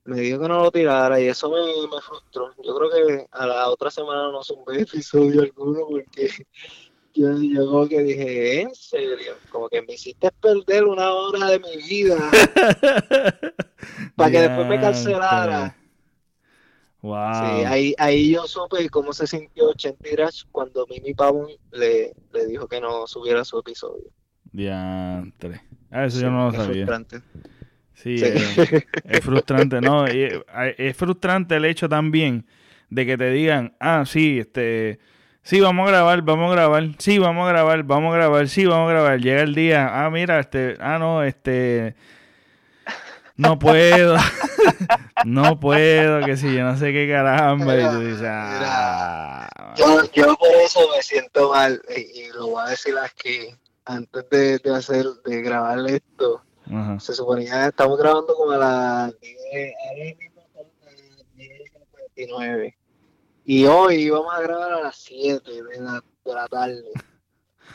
[SPEAKER 2] me dijo que no lo tirara y eso me, me frustró. Yo creo que a la otra semana no sumé episodio alguno porque yo, yo como que dije, en serio, como que me hiciste perder una hora de mi vida para que después me cancelara.
[SPEAKER 1] Wow.
[SPEAKER 2] Sí, ahí, ahí yo supe cómo se sintió Chenti Rash cuando Mimi Pavón le, le dijo que no subiera su episodio.
[SPEAKER 1] Diantre. Ah, eso yo no lo
[SPEAKER 2] es
[SPEAKER 1] sabía.
[SPEAKER 2] frustrante.
[SPEAKER 1] Sí,
[SPEAKER 2] Sí.
[SPEAKER 1] eh, es frustrante, ¿no? Y, eh, es frustrante el hecho también de que te digan, ah, sí, este, sí, vamos a grabar, vamos a grabar, sí, vamos a grabar, vamos a grabar, sí, vamos a grabar. Llega el día, ah, mira, este, ah, no, este, no puedo, no puedo, que si yo no sé qué caramba, y tú dices, ah,
[SPEAKER 2] Yo, yo por eso me siento mal y, y lo voy a decir aquí antes de, de hacer de grabar esto. Se suponía estamos grabando como a las 10 ahora mismo son las 10:59 y hoy vamos a grabar a las 7 de la, de la tarde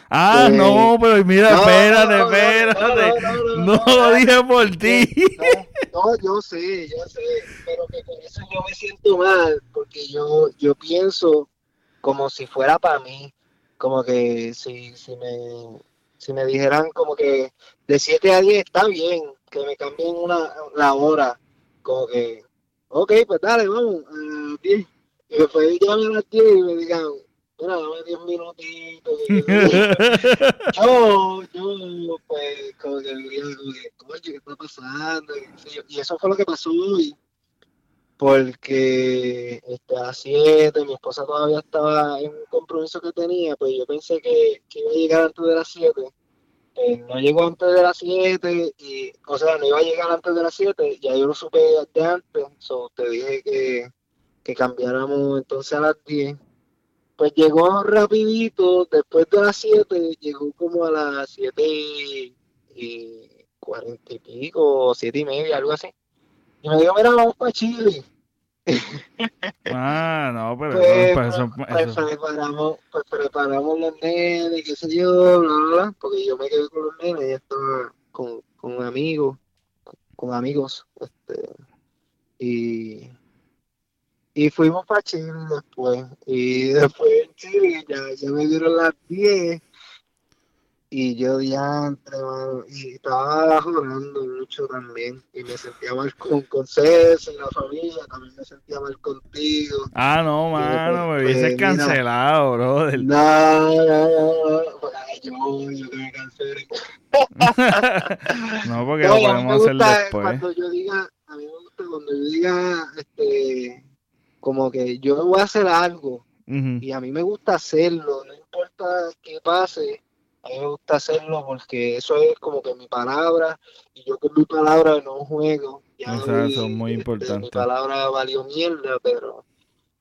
[SPEAKER 1] Ah, no, pero mira, espérate, espérate. No, lo dije por ti.
[SPEAKER 2] No, yo sé, yo sé, pero que con eso yo me siento mal, porque yo, yo pienso como si fuera para mí, como que si, si me si me dijeran como que de 7 a 10 está bien, que me cambien una, la hora, como que, ok, pues dale, vamos, a 10. Y después llamen a las 10 y me digan, mira, dame 10 minutitos. yo, yo, pues, como que diría, coño, ¿qué está pasando? Y eso fue lo que pasó hoy. Porque este, a las 7 mi esposa todavía estaba en un compromiso que tenía, pues yo pensé que, que iba a llegar antes de las 7 eh, no llegó antes de las 7, y, o sea, no iba a llegar antes de las 7, ya yo lo supe de antes, so, te dije que, que cambiáramos entonces a las 10. Pues llegó rapidito, después de las 7, llegó como a las 7 y 40 y pico, 7 y media, algo así. Y me dijo, mira, vamos para Chile.
[SPEAKER 1] Ah, no, pero
[SPEAKER 2] pues, eso, pues, pues, preparamos, pues preparamos los nenes, qué sé yo, bla, bla, bla, porque yo me quedé con los nenes y estaba con, con amigos, con amigos, este, y, y fuimos para Chile después, y después en Chile ya, ya me dieron las 10 y yo ya y estaba jugando mucho también, y me sentía mal con, con César y la familia, también me sentía mal contigo.
[SPEAKER 1] Ah, no, mano, me pues, cancelado, bro.
[SPEAKER 2] No, no, no, pues, yo, yo que me cancelé.
[SPEAKER 1] no, porque lo podemos hacer después.
[SPEAKER 2] Cuando yo diga, a mí me gusta cuando yo diga, este, como que yo voy a hacer algo, y a mí me gusta hacerlo, no importa qué pase, a mí me gusta hacerlo porque eso es como que mi palabra y yo con mi palabra no juego.
[SPEAKER 1] eso es muy este, importante.
[SPEAKER 2] Mi palabra valió mierda, pero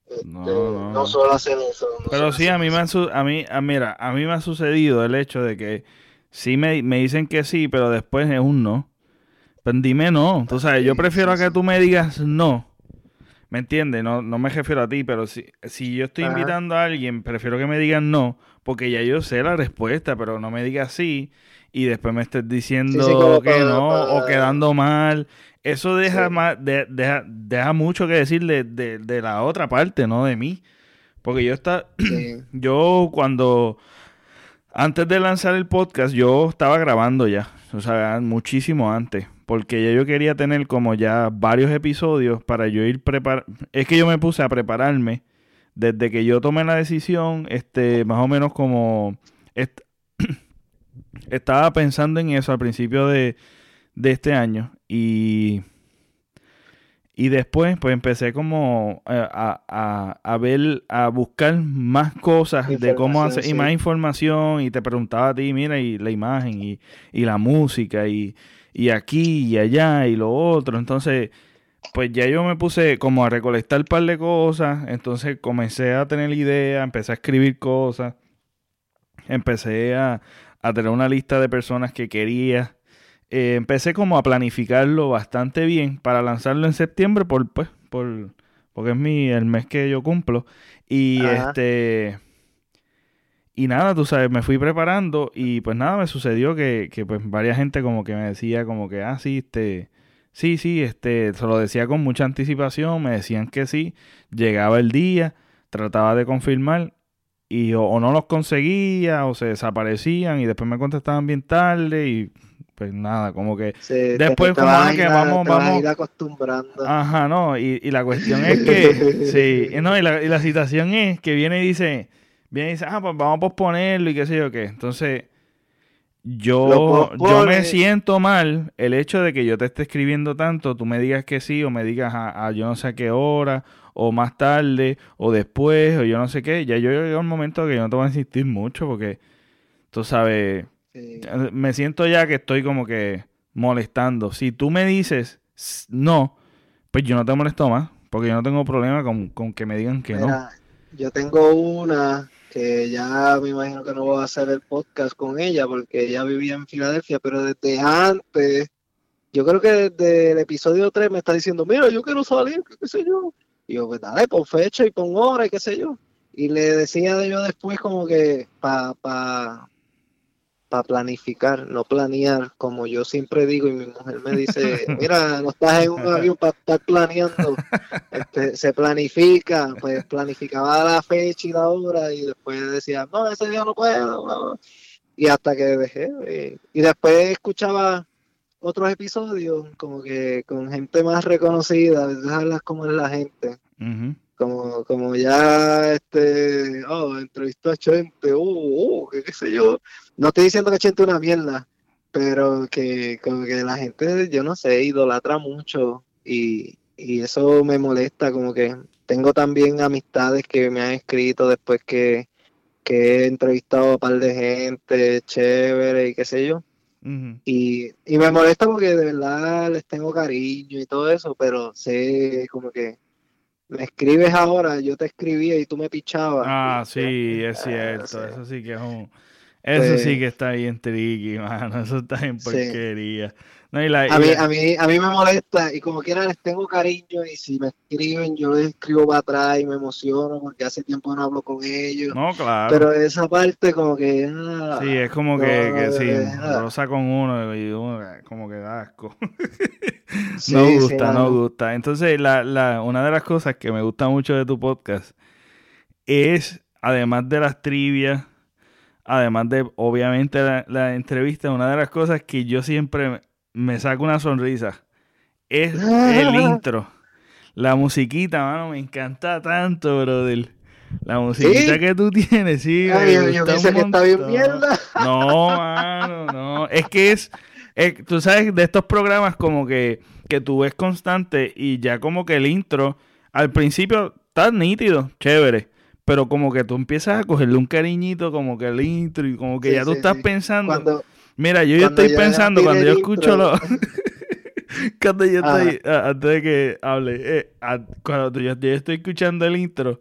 [SPEAKER 2] este, no, solo hacer eso.
[SPEAKER 1] pero sí, a mí, me ha, a mí, a, mira, a mí me ha sucedido el hecho de que sí me, me dicen que sí, pero después es un no. Pero dime no. Tú sabes, yo prefiero a que tú me digas no ¿Me entiendes? No, no me refiero a ti, pero si, si yo estoy invitando a alguien, prefiero que me digan no, porque ya yo sé la respuesta, pero no me digas sí y después me estés diciendo que no o quedando mal. Eso deja, más, deja, deja mucho que decir de, de, la otra parte, no de mí. Porque yo está, yo cuando antes de lanzar el podcast, yo estaba grabando ya, o sea, muchísimo antes porque ya yo quería tener como ya varios episodios para yo ir preparando. Es que yo me puse a prepararme desde que yo tomé la decisión, este, más o menos como estaba pensando en eso al principio de, de este año y y después, pues empecé como eh, a, a, ver, a buscar más cosas de cómo hacer, y más información, y te preguntaba a ti, mira, y la imagen, y, y la música, y, y aquí y allá y lo otro. Entonces, pues ya yo me puse como a recolectar un par de cosas. Entonces comencé a tener idea, empecé a escribir cosas. Empecé a, tener una lista de personas que quería. Eh, empecé como a planificarlo bastante bien para lanzarlo en septiembre por, pues, por, porque es mi, el mes que yo cumplo. Y este y nada, tú sabes, me fui preparando y pues nada, me sucedió que, que pues varias gente como que me decía como que, ah, sí, este, sí, sí, este, se lo decía con mucha anticipación, me decían que sí, llegaba el día, trataba de confirmar y o, no los conseguía o se desaparecían y después me contestaban bien tarde y pues nada, como que después como que vamos, vamos.
[SPEAKER 2] acostumbrando.
[SPEAKER 1] Ajá, no, y, y la cuestión es que, sí, no, y la, y la situación es que viene y dice viene y dice, ah, pues vamos a posponerlo y qué sé yo qué. Entonces, yo, yo me siento mal el hecho de que yo te esté escribiendo tanto, tú me digas que sí o me digas a, yo no sé a qué hora o más tarde o después o yo no sé qué. Ya yo llego un momento que yo no te voy a insistir mucho porque tú sabes, me siento ya que estoy como que molestando. Si tú me dices no, pues yo no te molesto más porque yo no tengo problema con, que me digan que no.
[SPEAKER 2] Yo tengo una que ya me imagino que no voy a hacer el podcast con ella porque ella vivía en Filadelfia, pero desde antes, yo creo que desde el episodio 3 me está diciendo, mira, yo quiero salir, qué sé yo. Y yo, pues dale, pon fecha y pon hora y qué sé yo. Y le decía de yo después como que para pa, planificar, no planear, como yo siempre digo, y mi mujer me dice, mira, no estás en un avión para estar planeando, este, se planifica, pues planificaba la fecha y la hora, y después decía, no, ese día no puedo, y hasta que dejé, y, después escuchaba otros episodios, como que con gente más reconocida, dejarlas como es la gente como, como ya este, oh, entrevistó a Chente, uh, uh, qué, sé yo. No estoy diciendo que Chente es una mierda, pero que como que la gente, yo no sé, idolatra mucho y, y eso me molesta, como que tengo también amistades que me han escrito después que, que he entrevistado a un par de gente chévere y qué sé yo. y, y me molesta porque de verdad les tengo cariño y todo eso, pero sé como que me escribes ahora, yo te escribía y tú me pichabas.
[SPEAKER 1] Ah, sí, es cierto. Eso sí que es un. Eso sí pues que está bien tricky, mano. Eso está en porquería
[SPEAKER 2] a, mí, a, mí, a mí me molesta y como quiera les tengo cariño y si me escriben yo les escribo para atrás y me emociono porque hace tiempo no hablo con ellos.
[SPEAKER 1] No, claro.
[SPEAKER 2] Pero esa parte como que...
[SPEAKER 1] Ah, sí, es como que, que sí, ah. rosa con uno y uno como que da asco. no gusta, no gusta. Entonces, la, la, una de las cosas que me gusta mucho de tu podcast es, además de las trivias, además de obviamente la, la entrevista, una de las cosas que yo siempre me saca una sonrisa. Es el intro. La musiquita, mano, me encanta tanto, brother. La musiquita que tú tienes, sí.
[SPEAKER 2] Ay, yo, pienso que está bien mierda.
[SPEAKER 1] No, mano, no. Es que es, tú sabes, de estos programas como que, que tú ves constante y ya como que el intro, al principio está nítido, chévere. Pero como que tú empiezas a cogerle un cariñito, como que el intro, y como que ya tú estás pensando. Mira, yo, yo estoy pensando cuando yo escucho lo. cuando yo estoy. antes de que hable. Eh, cuando yo, estoy escuchando el intro.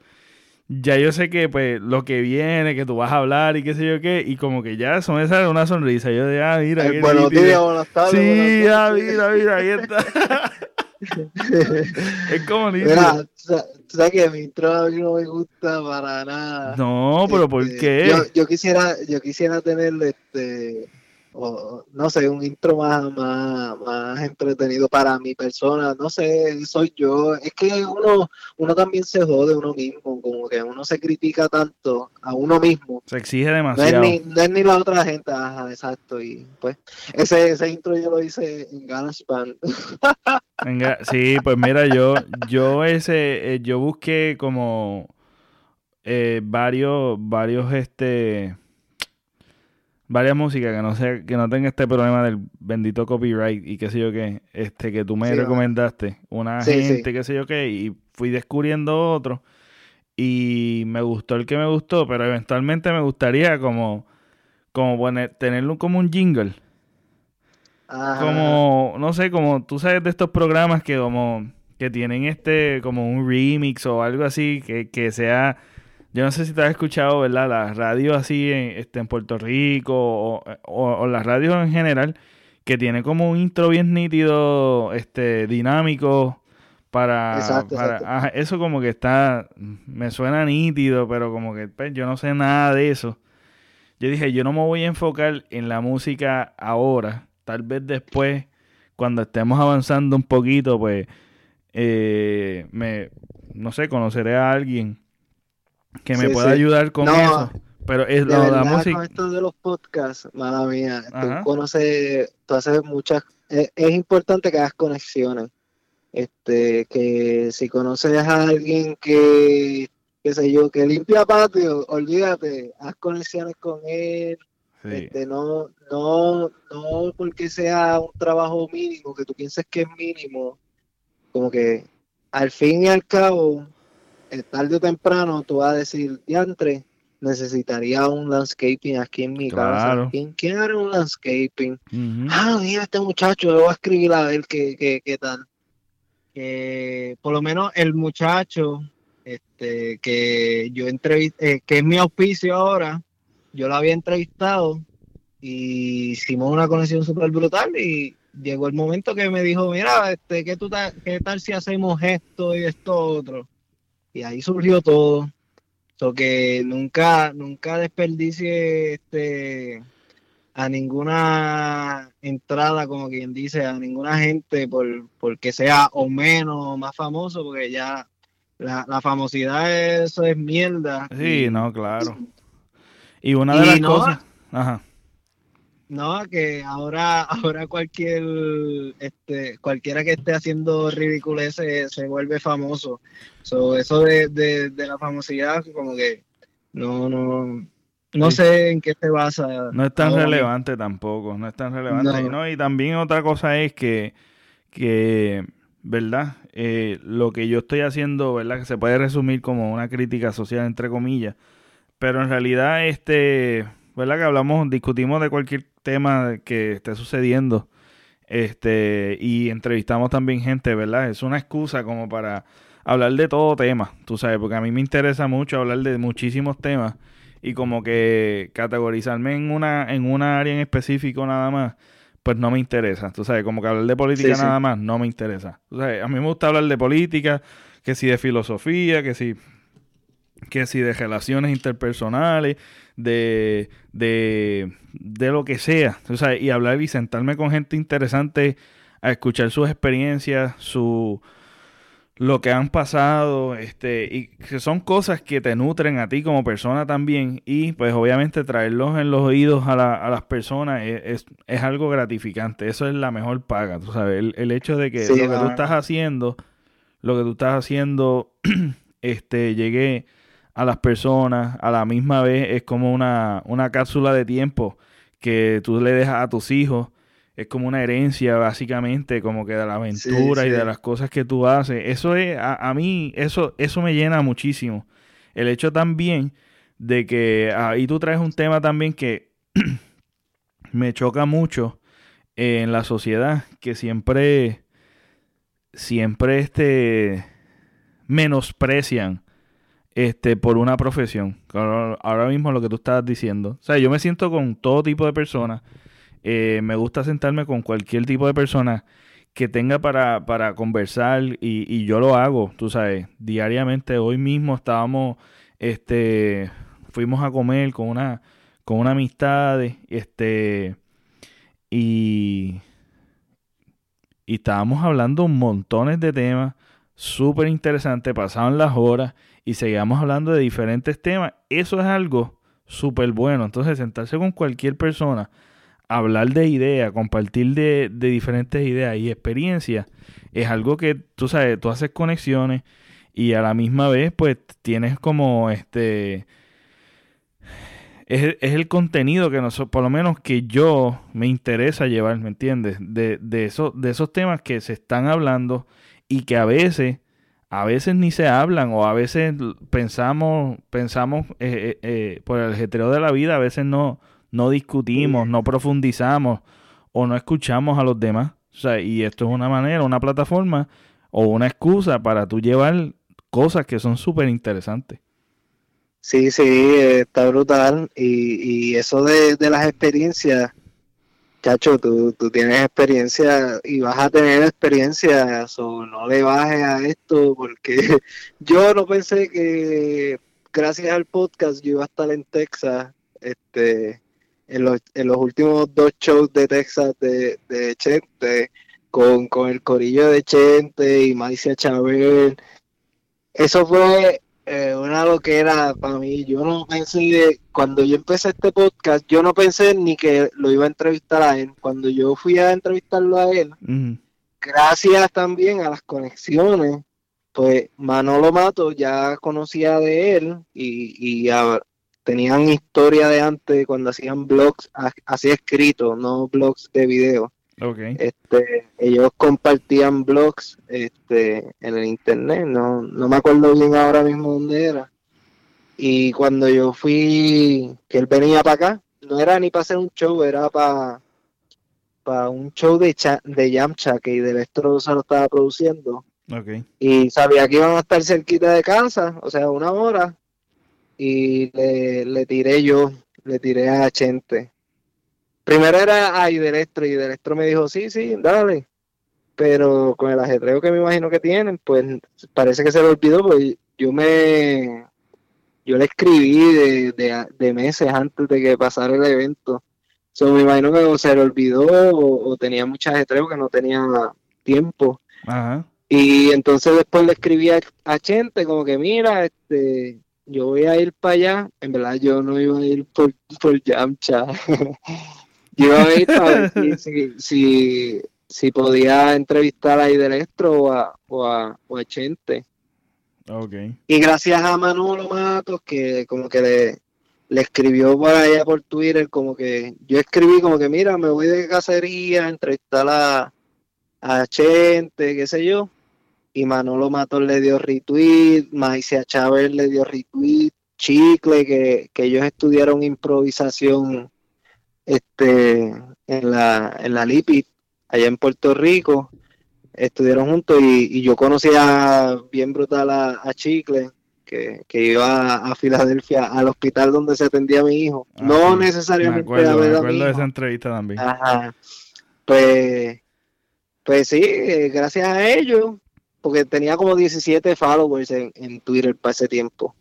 [SPEAKER 1] Ya yo sé que, pues, lo que viene, que tú vas a hablar y qué sé yo qué, y como que ya eso me sale una sonrisa. Yo de, ah, mira,
[SPEAKER 2] qué Buenos días, buenas tardes.
[SPEAKER 1] Sí, ah, mira, mira, ahí está. es como lindo.
[SPEAKER 2] Mira, sabes que mi intro a mí no me gusta para nada.
[SPEAKER 1] No, pero ¿por
[SPEAKER 2] este,
[SPEAKER 1] qué?
[SPEAKER 2] Yo, yo, quisiera, yo quisiera tener este o no sé, un intro más, más, entretenido para mi persona, no sé, soy yo, es que uno, uno también se jode uno mismo, como que uno se critica tanto a uno mismo.
[SPEAKER 1] Se exige demasiado.
[SPEAKER 2] No es ni, la otra gente, ajá, exacto, y pues ese, ese intro yo lo hice en GarageBand.
[SPEAKER 1] sí, pues mira, yo, yo ese, eh, yo busqué como eh, varios, varios, este varias músicas que no sé, que no tenga este problema del bendito copyright y qué sé yo qué, este que tú me recomendaste, una gente, qué sé yo qué, y fui descubriendo otro. Y me gustó el que me gustó, pero eventualmente me gustaría como como poner, tenerlo como un jingle. Como, no sé, como tú sabes de estos programas que como que tienen este como un remix o algo así que, que sea yo no sé si te has escuchado, ¿verdad? Las radios así en, este, en Puerto Rico o, las radios en general, que tiene como un intro bien nítido, este, dinámico, para, exacto, eso como que está, me suena nítido, pero como que pues, yo no sé nada de eso. Yo dije, yo no me voy a enfocar en la música ahora, tal vez después, cuando estemos avanzando un poquito, pues, eh, me, no sé, conoceré a alguien que me pueda ayudar con eso. Pero es
[SPEAKER 2] lo de la música. Con esto de los podcasts, mala mía, tú conoces, tú haces muchas. Es, importante que hagas conexiones. Este, que si conoces a alguien que, qué sé yo, que limpia patio, olvídate, haz conexiones con él. Este, no, no, no porque sea un trabajo mínimo, que tú pienses que es mínimo, como que al fin y al cabo, tarde o temprano tú vas a decir, diantre, necesitaría un landscaping aquí en mi casa. ¿Quién, ¿Quién, hará un landscaping? Ah, mira este muchacho, le voy a escribir a ver qué, qué, qué tal. por lo menos el muchacho este, que yo entrevisté, eh, que es mi auspicio ahora, yo lo había entrevistado y hicimos una conexión súper brutal y llegó el momento que me dijo, mira, este, ¿qué, tú ¿qué tal si hacemos esto y esto otro? Y ahí surgió todo. So que nunca, nunca desperdicie este a ninguna entrada, como quien dice, a ninguna gente por porque sea o menos o más famoso, porque ya la, la famosidad eso es mierda.
[SPEAKER 1] Sí, no, claro. Y una de las cosas... Ajá.
[SPEAKER 2] No, que ahora, ahora cualquier, este, cualquiera que esté haciendo ridiculez se, se vuelve famoso. eso de, de, de la famosidad, como que no, no, no sé en qué se basa.
[SPEAKER 1] No es tan relevante tampoco, no es tan relevante. No. Y también otra cosa es que, que ¿verdad? Eh, lo que yo estoy haciendo, ¿verdad? Que se puede resumir como una crítica social, entre comillas. Pero en realidad, este, ¿verdad? Que hablamos, discutimos de cualquier tema que esté sucediendo. Este, y entrevistamos también gente, ¿verdad? Es una excusa como para hablar de todo tema, tú sabes, porque a mí me interesa mucho hablar de muchísimos temas y como que categorizarme en una, en una área en específico nada más, pues no me interesa. Tú sabes, como que hablar de política nada más no me interesa. Tú sabes, a mí me gusta hablar de política, que si de filosofía, que si, que si de relaciones interpersonales, de, de, de lo que sea. Y hablar y sentarme con gente interesante a escuchar sus experiencias, su lo que han pasado, este, y que son cosas que te nutren a ti como persona también, y pues obviamente traerlos en los oídos a, la, a las personas es, es, algo gratificante, eso es la mejor paga, tú sabes, el, hecho de que lo que tú estás haciendo, lo que tú estás haciendo, este, llegue a las personas a la misma vez, es como una, una cápsula de tiempo que tú le dejas a tus hijos es como una herencia básicamente, como que de la aventura y de las cosas que tú haces. Eso es, a, mí, eso, eso me llena muchísimo. El hecho también de que ahí tú traes un tema también que me choca mucho en la sociedad, que siempre, siempre este, menosprecian este, por una profesión. Ahora mismo lo que tú estás diciendo. O sea, yo me siento con todo tipo de personas eh, me gusta sentarme con cualquier tipo de persona que tenga para, para conversar y, y, yo lo hago, tú sabes, diariamente. Hoy mismo estábamos, este, fuimos a comer con una, con una amistad, este, y, y estábamos hablando montones de temas súper interesantes, pasaban las horas y seguíamos hablando de diferentes temas. Eso es algo súper bueno. Entonces, sentarse con cualquier persona hablar de ideas, compartir de, diferentes ideas y experiencias, es algo que tú sabes, tú haces conexiones y a la misma vez pues tienes como este... Es, el contenido que nosotros, por lo menos que yo me interesa llevar, ¿me entiendes? De, de, de esos temas que se están hablando y que a veces, a veces ni se hablan o a veces pensamos, pensamos eh, eh, eh, por el ajetreo de la vida, a veces no, no discutimos, no profundizamos o no escuchamos a los demás. O sea, y esto es una manera, una plataforma o una excusa para tú llevar cosas que son súper interesantes.
[SPEAKER 2] Sí, sí, está brutal. Y, y eso de, las experiencias, chacho, tú, tú, tienes experiencia y vas a tener experiencia, o no le bajes a esto, porque yo no pensé que gracias al podcast yo iba a estar en Texas, este, en los, en los últimos dos shows de Texas de, de Chente, con, con el corillo de Chente y Maicia Chabel. Eso fue eh, una loquera para mí. Yo no pensé, cuando yo empecé este podcast, yo no pensé ni que lo iba a entrevistar a él. Cuando yo fui a entrevistarlo a él, gracias también a las conexiones, pues Manolo Mato ya conocía de él y, y a, tenían historia de antes cuando hacían blogs así escritos, no blogs de video.
[SPEAKER 1] Okay.
[SPEAKER 2] Este, ellos compartían blogs este, en el internet, no, no me acuerdo bien ahora mismo dónde era. Y cuando yo fui, que él venía para acá, no era ni para hacer un show, era para para un show de, de Yamcha que de Electro se lo estaba produciendo.
[SPEAKER 1] Okay.
[SPEAKER 2] Y sabía que iban a estar cerquita de casa, o sea, una hora y le, tiré yo, le tiré a Chente. Primero era a Idelestro y Idelestro me dijo, sí, sí, dale. Pero con el ajetreo que me imagino que tienen, pues parece que se lo olvidó, pues yo me... Yo le escribí de, de, meses antes de que pasara el evento So, me imagino que se le olvidó o, tenía muchas estrellas que no tenía tiempo. Ajá. Y entonces después le escribí a, a Chente como que mira, este, yo voy a ir para allá. En verdad yo no iba a ir por, por Yamcha. yo iba a ir para ver si, si, podía entrevistar a Idelestro o a, o a, o a Chente. Okay. Y gracias a Manolo Matos, que como que le, le escribió por allá por Twitter, como que yo escribí como que mira, me voy de cacería a entrevistar a, a Chente, qué sé yo y Manolo Matos le dio retweet, Maicia Chávez le dio retweet, Chicle, que, ellos estudiaron improvisación este, en la, en la LIPIT, allá en Puerto Rico, estudiaron juntos y, yo conocía bien brutal a, Chicle, que, iba a, Filadelfia, al hospital donde se atendía a mi hijo. Ah, no necesariamente
[SPEAKER 1] me acuerdo, de esa entrevista también.
[SPEAKER 2] Ajá. Pues, pues sí, eh, gracias a ellos porque tenía como 17 followers en, Twitter para ese tiempo.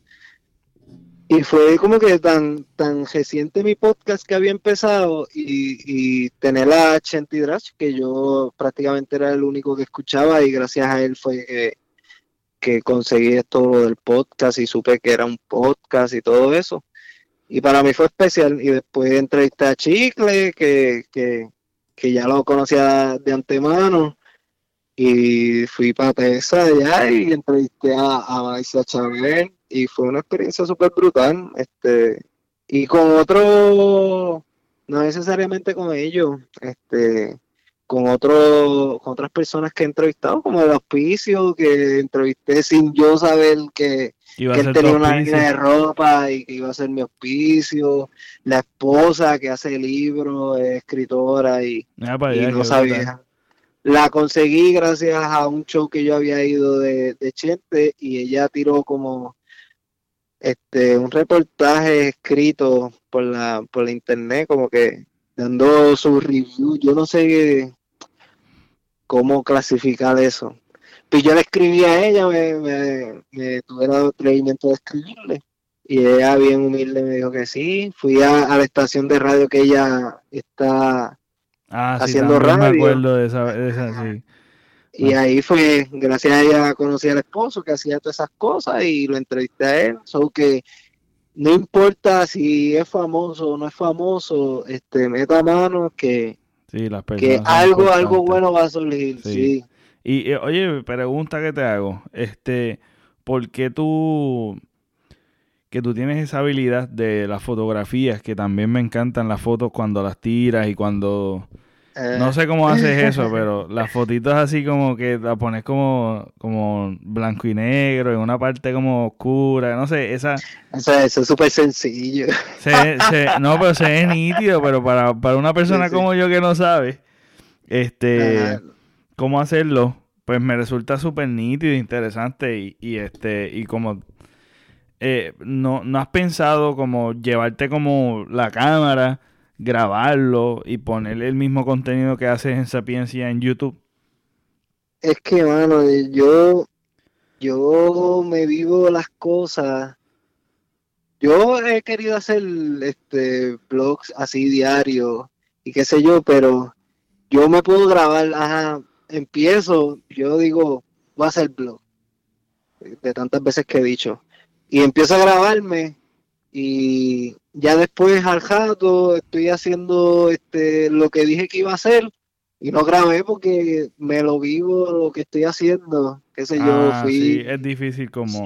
[SPEAKER 2] Y fue como que tan, tan reciente mi podcast que había empezado y, tener a Chenty Drash, que yo prácticamente era el único que escuchaba y gracias a él fue que, conseguí esto del podcast y supe que era un podcast y todo eso. Y para mí fue especial. Y después entrevisté a Chicle, que, que, que ya lo conocía de antemano y fui para Tesa allá y entrevisté a, a Chávez y fue una experiencia súper brutal. Este, y con otro, no necesariamente con ellos, este, con otro, con otras personas que he entrevistado, como el auspicio, que entrevisté sin yo saber que, él tenía una línea de ropa y que iba a ser mi auspicio, la esposa que hace libros, es escritora y, y no sabía la conseguí gracias a un show que yo había ido de, de Chente y ella tiró como este un reportaje escrito por la por la internet como que dando su review yo no sé cómo clasificar eso pues yo le escribí a ella me, me, me tuve el atrevimiento de escribirle y ella bien humilde me dijo que sí fui a la estación de radio que ella está
[SPEAKER 1] Ah, haciendo radio. me acuerdo de esa, sí.
[SPEAKER 2] Y ahí fue, gracias a ella conocí al esposo que hacía todas esas cosas y lo entrevisté a él. So que no importa si es famoso o no es famoso, este, meta mano que, que algo, algo bueno va a surgir, sí.
[SPEAKER 1] Y eh, oye, pregunta que te hago, este, ¿por qué tú que tú tienes esa habilidad de las fotografías, que también me encantan las fotos cuando las tiras y cuando... No sé cómo haces eso, pero las fotitos así como que la pones como, como blanco y negro, en una parte como oscura, no sé, esa...
[SPEAKER 2] eso es súper sencillo.
[SPEAKER 1] no, pero se ve nítido, pero para, una persona como yo que no sabe, este, cómo hacerlo, pues me resulta súper nítido, interesante y, y este, y como eh, no, no has pensado como llevarte como la cámara, grabarlo y ponerle el mismo contenido que haces en Sapiencia en YouTube?
[SPEAKER 2] Es que, mano, yo, yo me vivo las cosas. Yo he querido hacer este blogs así diarios y qué sé yo, pero yo me puedo grabar, ajá, empiezo, yo digo, voy a hacer blog, de tantas veces que he dicho y empiezo a grabarme y ya después al jato estoy haciendo este lo que dije que iba a hacer y no grabé porque me lo vivo lo que estoy haciendo, qué sé yo,
[SPEAKER 1] ah, fui sí, es difícil como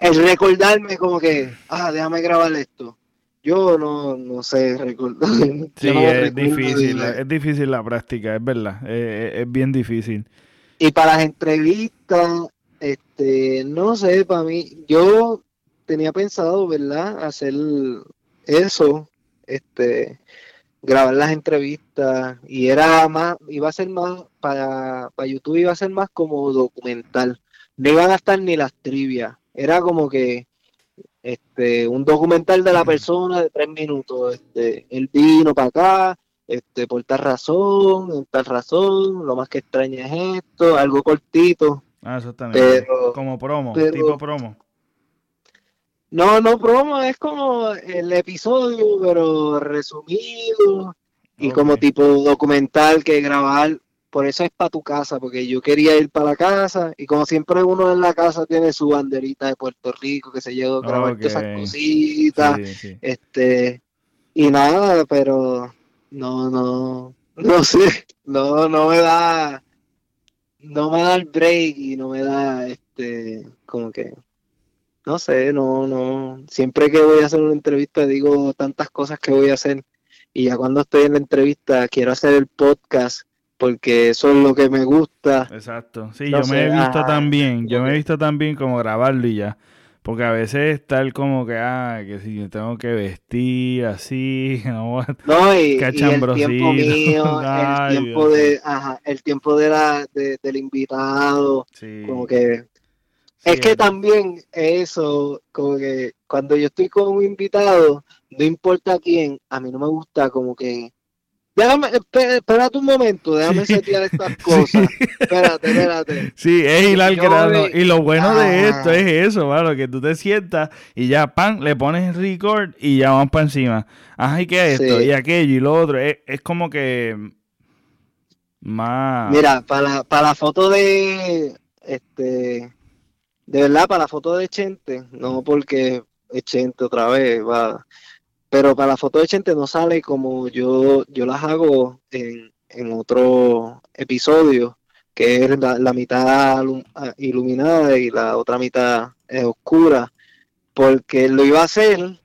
[SPEAKER 2] el recordarme como que, ah, déjame grabar esto. Yo no, no sé recordar.
[SPEAKER 1] Sí, es difícil, es difícil la práctica, es verdad, es bien difícil.
[SPEAKER 2] Y para las entrevistas este, no sé, para mí, yo tenía pensado, ¿verdad? Hacer eso, este, grabar las entrevistas y era más, iba a ser más, para, para YouTube iba a ser más como documental. No iban a estar ni las trivias, era como que este, un documental de la persona de tres minutos, este, él vino para acá, este, por tal razón, en tal razón, lo más que extraña es esto, algo cortito,
[SPEAKER 1] Ah, exactamente. Como promo, tipo promo.
[SPEAKER 2] No, no promo, es como el episodio, pero resumido y como tipo documental que grabar. Por eso es para tu casa, porque yo quería ir para la casa y como siempre uno en la casa tiene su banderita de Puerto Rico que se llegó a grabar todas esas cositas. Este, y nada, pero no, no, no sé, no, no me da, no me da el break y no me da, este, como que, no sé, no, no, siempre que voy a hacer una entrevista digo tantas cosas que voy a hacer. Y ya cuando estoy en la entrevista quiero hacer el podcast porque eso es lo que me gusta.
[SPEAKER 1] Exacto, sí, yo me he visto también, yo me he visto también como grabarlo y ya. Porque a veces tal como que, ah, que si tengo que vestir así, no,
[SPEAKER 2] no y, y el tiempo mío, el tiempo de, ajá, el tiempo de la, de, del invitado, como que, es que también eso, como que cuando yo estoy con un invitado, no importa quién, a mí no me gusta como que Déjame, espérate un momento, déjame setear estas cosas. Espérate, espérate.
[SPEAKER 1] Sí, es hilar grano. Y lo bueno de esto es eso, mano, que tú te sientas y ya, pan, le pones el record y ya vamos para encima. Ajá, ¿y qué es esto? Y aquello y lo otro. Es, como que más...
[SPEAKER 2] Mira, para, para la foto de, este, de verdad, para la foto de Chente, no porque Chente otra vez, va. Pero para la foto de Chente no sale como yo, yo las hago en, otro episodio, que es la, mitad ah, iluminada y la otra mitad es oscura, porque lo iba a hacer,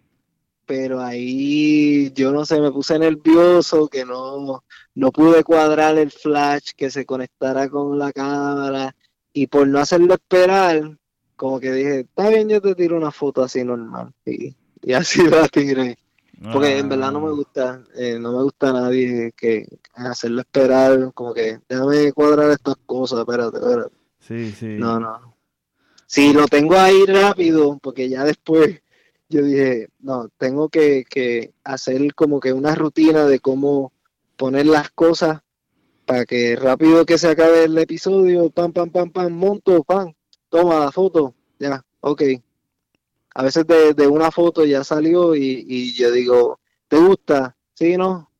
[SPEAKER 2] pero ahí yo no sé, me puse nervioso que no, no pude cuadrar el flash que se conectara con la cámara y por no hacerlo esperar, como que dije, está bien, yo te tiro una foto así normal y, y así la tiré. Porque en verdad no me ah. gusta, eh, no me gusta a nadie que hacerlo esperar, como que déjame cuadrar estas cosas, espérate, espérate.
[SPEAKER 1] Sí, sí.
[SPEAKER 2] No, no. Si lo tengo ahí rápido, porque ya después yo dije, no, tengo que, que hacer como que una rutina de cómo poner las cosas para que rápido que se acabe el episodio, pam, pam, pam, pam, monto, pam, toma la foto, ya, ok, a veces de, una foto ya salió y, yo digo, ¿te gusta? Sí, ¿no?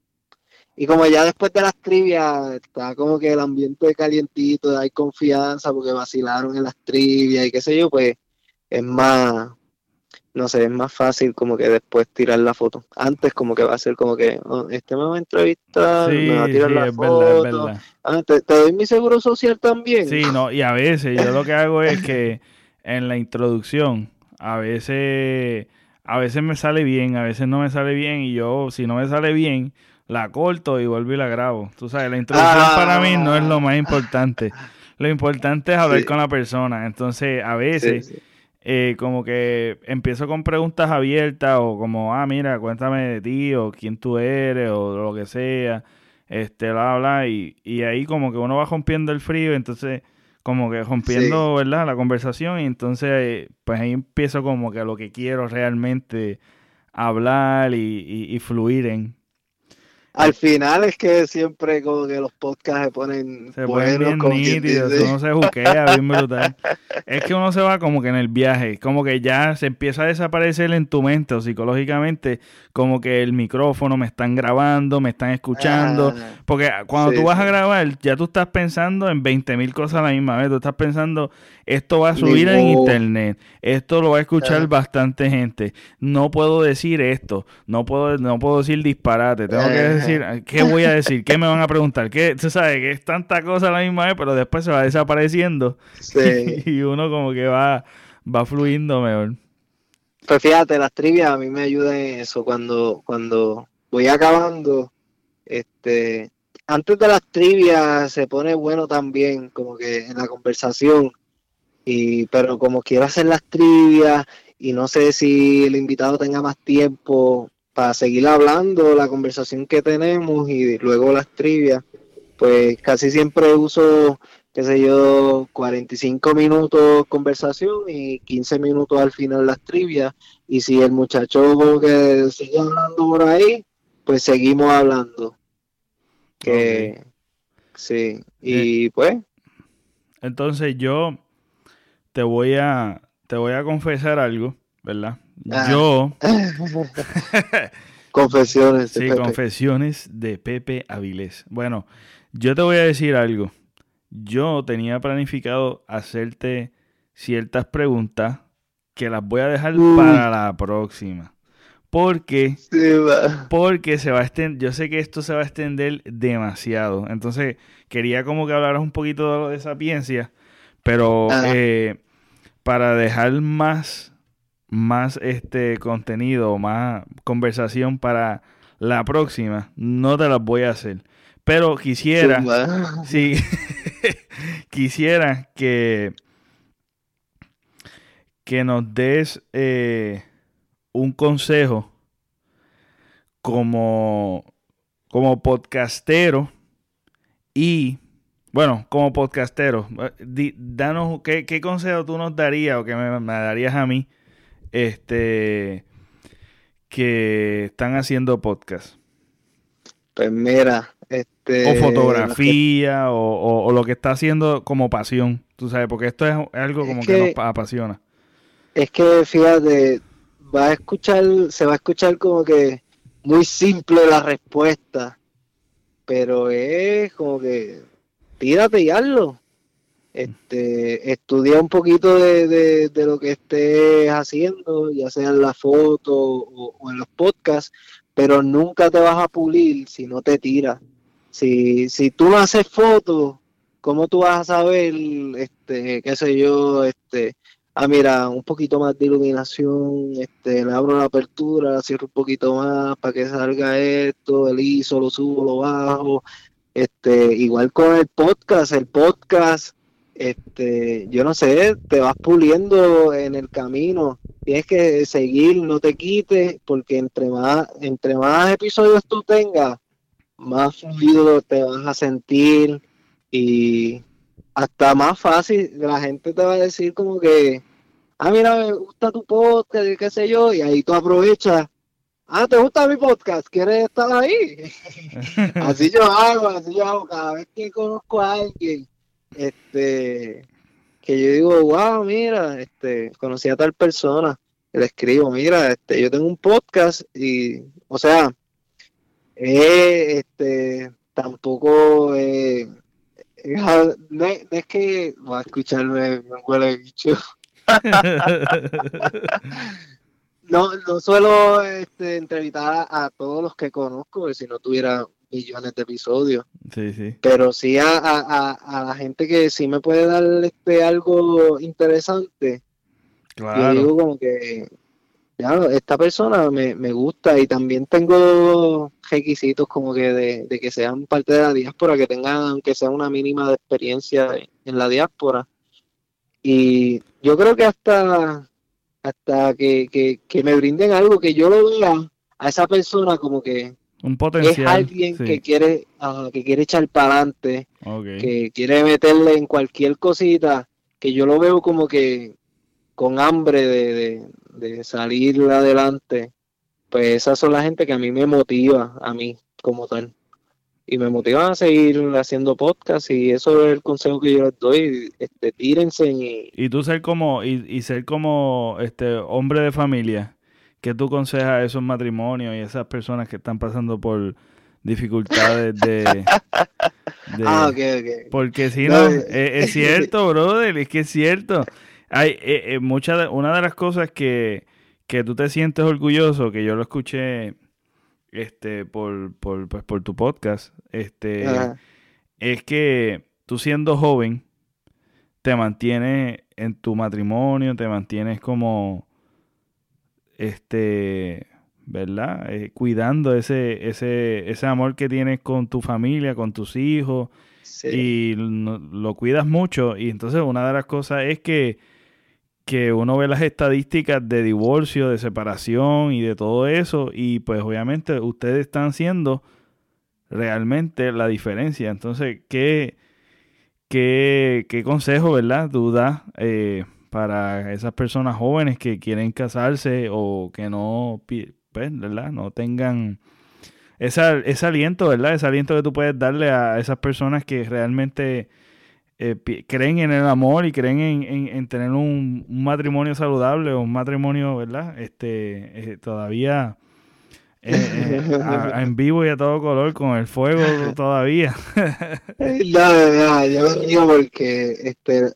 [SPEAKER 2] Y como ya después de las trivias está como que el ambiente calientito, hay confianza porque vacilaron en las trivias y qué sé yo, pues es más, no sé, es más fácil como que después tirar la foto. Antes como que va a ser como que, oh, este me va a entrevistar, me va a tirar la foto. Ah, ¿te, ¿te, doy mi seguro social también.
[SPEAKER 1] Sí, no, y a veces yo lo que hago es que en la introducción a veces, a veces me sale bien, a veces no me sale bien y yo, si no me sale bien, la corto y vuelvo y la grabo. Tú sabes, la introducción para mí no es lo más importante. Lo importante es hablar con la persona. Entonces, a veces, eh, como que empiezo con preguntas abiertas o como, ah, mira, cuéntame de ti o quién tú eres o lo que sea, este, bla, bla, y, y ahí como que uno va rompiendo el frío, entonces como que rompiendo, ¿verdad? La conversación y entonces pues ahí empiezo como que lo que quiero realmente hablar y fluir en.
[SPEAKER 2] Al final es que siempre como que los podcasts se ponen
[SPEAKER 1] se ponen bien nítidos, uno se juquea bien brutal. es que uno se va como que en el viaje, como que ya se empieza a desaparecer en tu mente o psicológicamente, como que el micrófono me están grabando, me están escuchando, ah, porque cuando tú vas a grabar ya tú estás pensando en 20 mil cosas a la misma vez, tú estás pensando esto va a subir en internet, esto lo va a escuchar ah. bastante gente, no puedo decir esto, no puedo, no puedo decir disparate, tengo que decir, ¿qué voy a decir? ¿Qué me van a preguntar? ¿Qué, tú sabes que es tanta cosa a la misma vez, pero después se va desapareciendo y uno como que va, va fluyendo mejor.
[SPEAKER 2] Pues fíjate, las trivias a mí me ayudan en eso, cuando, cuando voy acabando, este, antes de las trivias se pone bueno también, como que en la conversación, y pero como quiero hacer las trivias y no sé si el invitado tenga más tiempo para seguir hablando la conversación que tenemos y luego las trivias, pues casi siempre uso, qué sé yo, 45 minutos conversación y 15 minutos al final las trivias. Y si el muchacho que sigue hablando por ahí, pues seguimos hablando. Que sí, y eh, pues.
[SPEAKER 1] Entonces yo te voy a, te voy a confesar algo, ¿verdad?
[SPEAKER 2] Ah.
[SPEAKER 1] yo...
[SPEAKER 2] Confesiones. de
[SPEAKER 1] sí,
[SPEAKER 2] Pepe.
[SPEAKER 1] confesiones de Pepe Avilés. Bueno, yo te voy a decir algo. Yo tenía planificado hacerte ciertas preguntas que las voy a dejar
[SPEAKER 2] Uy.
[SPEAKER 1] para la próxima. Porque
[SPEAKER 2] Sí,
[SPEAKER 1] porque se va a extender, yo sé que esto se va a extender demasiado. Entonces, quería como que hablaras un poquito de lo de sapiencia, pero eh, para dejar más, más este contenido, más conversación para la próxima, no te las voy a hacer. Pero quisiera,
[SPEAKER 2] Sí,
[SPEAKER 1] quisiera que, que nos des eh, un consejo como, como podcastero y, bueno, como podcastero, eh, di- danos, ¿qué, qué consejo tú nos darías o que me, me darías a mí este, que están haciendo podcast?
[SPEAKER 2] Pues mira, este.
[SPEAKER 1] o fotografía o, o- o lo que está haciendo como pasión, tú sabes, porque esto es algo
[SPEAKER 2] Es
[SPEAKER 1] como que,
[SPEAKER 2] que-
[SPEAKER 1] nos pa- apasiona.
[SPEAKER 2] Es que fíjate, va a escuchar, se va a escuchar como que muy simple la respuesta, pero es como que tírate y hazlo. Este, estudia un poquito de, de- lo que estés haciendo, ya sea en la foto o, en los podcasts, pero nunca te vas a pulir si no te tiras. Si, si tú no haces fotos, ¿cómo tú vas a saber, este, qué sé yo, este, ah, mira, un poquito más de iluminación, este, le abro la apertura, cierro un poquito más para que salga esto, el ISO, lo subo, lo bajo, este, igual con el podcast, el podcast, este, yo no sé, te vas puliendo en el camino, tienes que seguir, no te quites, porque entre más, entre más episodios tú tengas, más fluido te vas a sentir y hasta más fácil, la gente te va a decir como que, ah, mira, me gusta tu podcast qué sé yo, y ahí tú aprovechas, ah, ¿te gusta mi podcast? ¿Quieres estar ahí? así yo hago, así yo hago, cada vez que conozco a alguien, este, que yo digo, wow, mira, este, conocí a tal persona, le escribo, mira, este, yo tengo un podcast y, o sea, eh, este, tampoco, eh, no, es, que va a escucharme, me huele bicho. No, no suelo este, entrevistar a, a todos los que conozco, si no tuviera millones de episodios.
[SPEAKER 1] sí, sí.
[SPEAKER 2] Pero sí a, a, a, la gente que sí me puede dar este algo interesante. Yo
[SPEAKER 1] Claro.
[SPEAKER 2] digo como que ya, esta persona me, me gusta y también tengo requisitos como que de, de que sean parte de la diáspora, que tengan aunque sea una mínima de experiencia en la diáspora. Y yo creo que hasta, hasta que, que, que me brinden algo que yo lo vea a esa persona como que
[SPEAKER 1] Un
[SPEAKER 2] es alguien
[SPEAKER 1] sí.
[SPEAKER 2] que quiere, ah, que quiere echar para adelante, que quiere meterle en cualquier cosita, que yo lo veo como que con hambre de, de, de salir adelante, pues esas son la gente que a mí me motiva, a mí como tal. Y me motivan a seguir haciendo podcast y eso es el consejo que yo les doy, este, tírense y
[SPEAKER 1] Y tú ser como, y, y ser como este hombre de familia, que tú aconsejas a esos matrimonios y esas personas que están pasando por dificultades de, de-
[SPEAKER 2] Ah, ok, ok.
[SPEAKER 1] porque si
[SPEAKER 2] No,
[SPEAKER 1] no,
[SPEAKER 2] eh,
[SPEAKER 1] es, es cierto, brother, es que es cierto. Hay eh, eh, mucha de- una de las cosas que, que tú te sientes orgulloso, que yo lo escuché este por, por, pues, por tu podcast, este
[SPEAKER 2] Ajá.
[SPEAKER 1] es que tú siendo joven te mantienes en tu matrimonio, te mantienes como este, ¿verdad? Eh, cuidando ese, ese, ese amor que tienes con tu familia, con tus hijos,
[SPEAKER 2] Sí.
[SPEAKER 1] y lo cuidas mucho. Y entonces una de las cosas es que, que uno ve las estadísticas de divorcio, de separación y de todo eso, y pues obviamente ustedes están haciendo realmente la diferencia. Entonces, ¿qué, qué, qué consejo, verdad, eh, para esas personas jóvenes que quieren casarse o que no, pues, ¿verdad? No tengan esa- ese aliento, ¿verdad? Ese aliento que tú puedes darle a esas personas que realmente eh, creen en el amor y creen en, tener un, matrimonio saludable o un matrimonio, ¿verdad? Este, eh, todavía eh, en vivo y a todo color con el fuego todavía.
[SPEAKER 2] no, yo me digo porque este,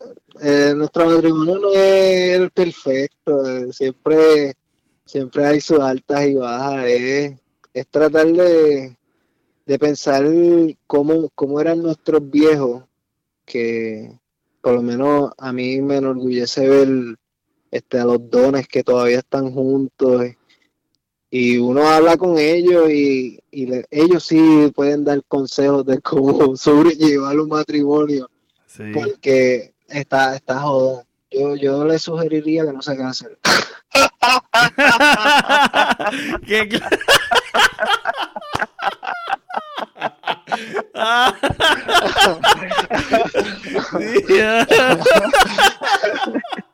[SPEAKER 2] nuestro matrimonio no es el perfecto, siempre, siempre hay sus altas y bajas, es, es tratar de, de pensar cómo, cómo eran nuestros viejos que por lo menos a mí me enorgullece ver este, a los dones que todavía están juntos y uno habla con ellos y, ellos sí pueden dar consejos de cómo sobrellevar un matrimonio porque está, está jodido. Yo, yo le sugeriría que no se casen. ¿Qué?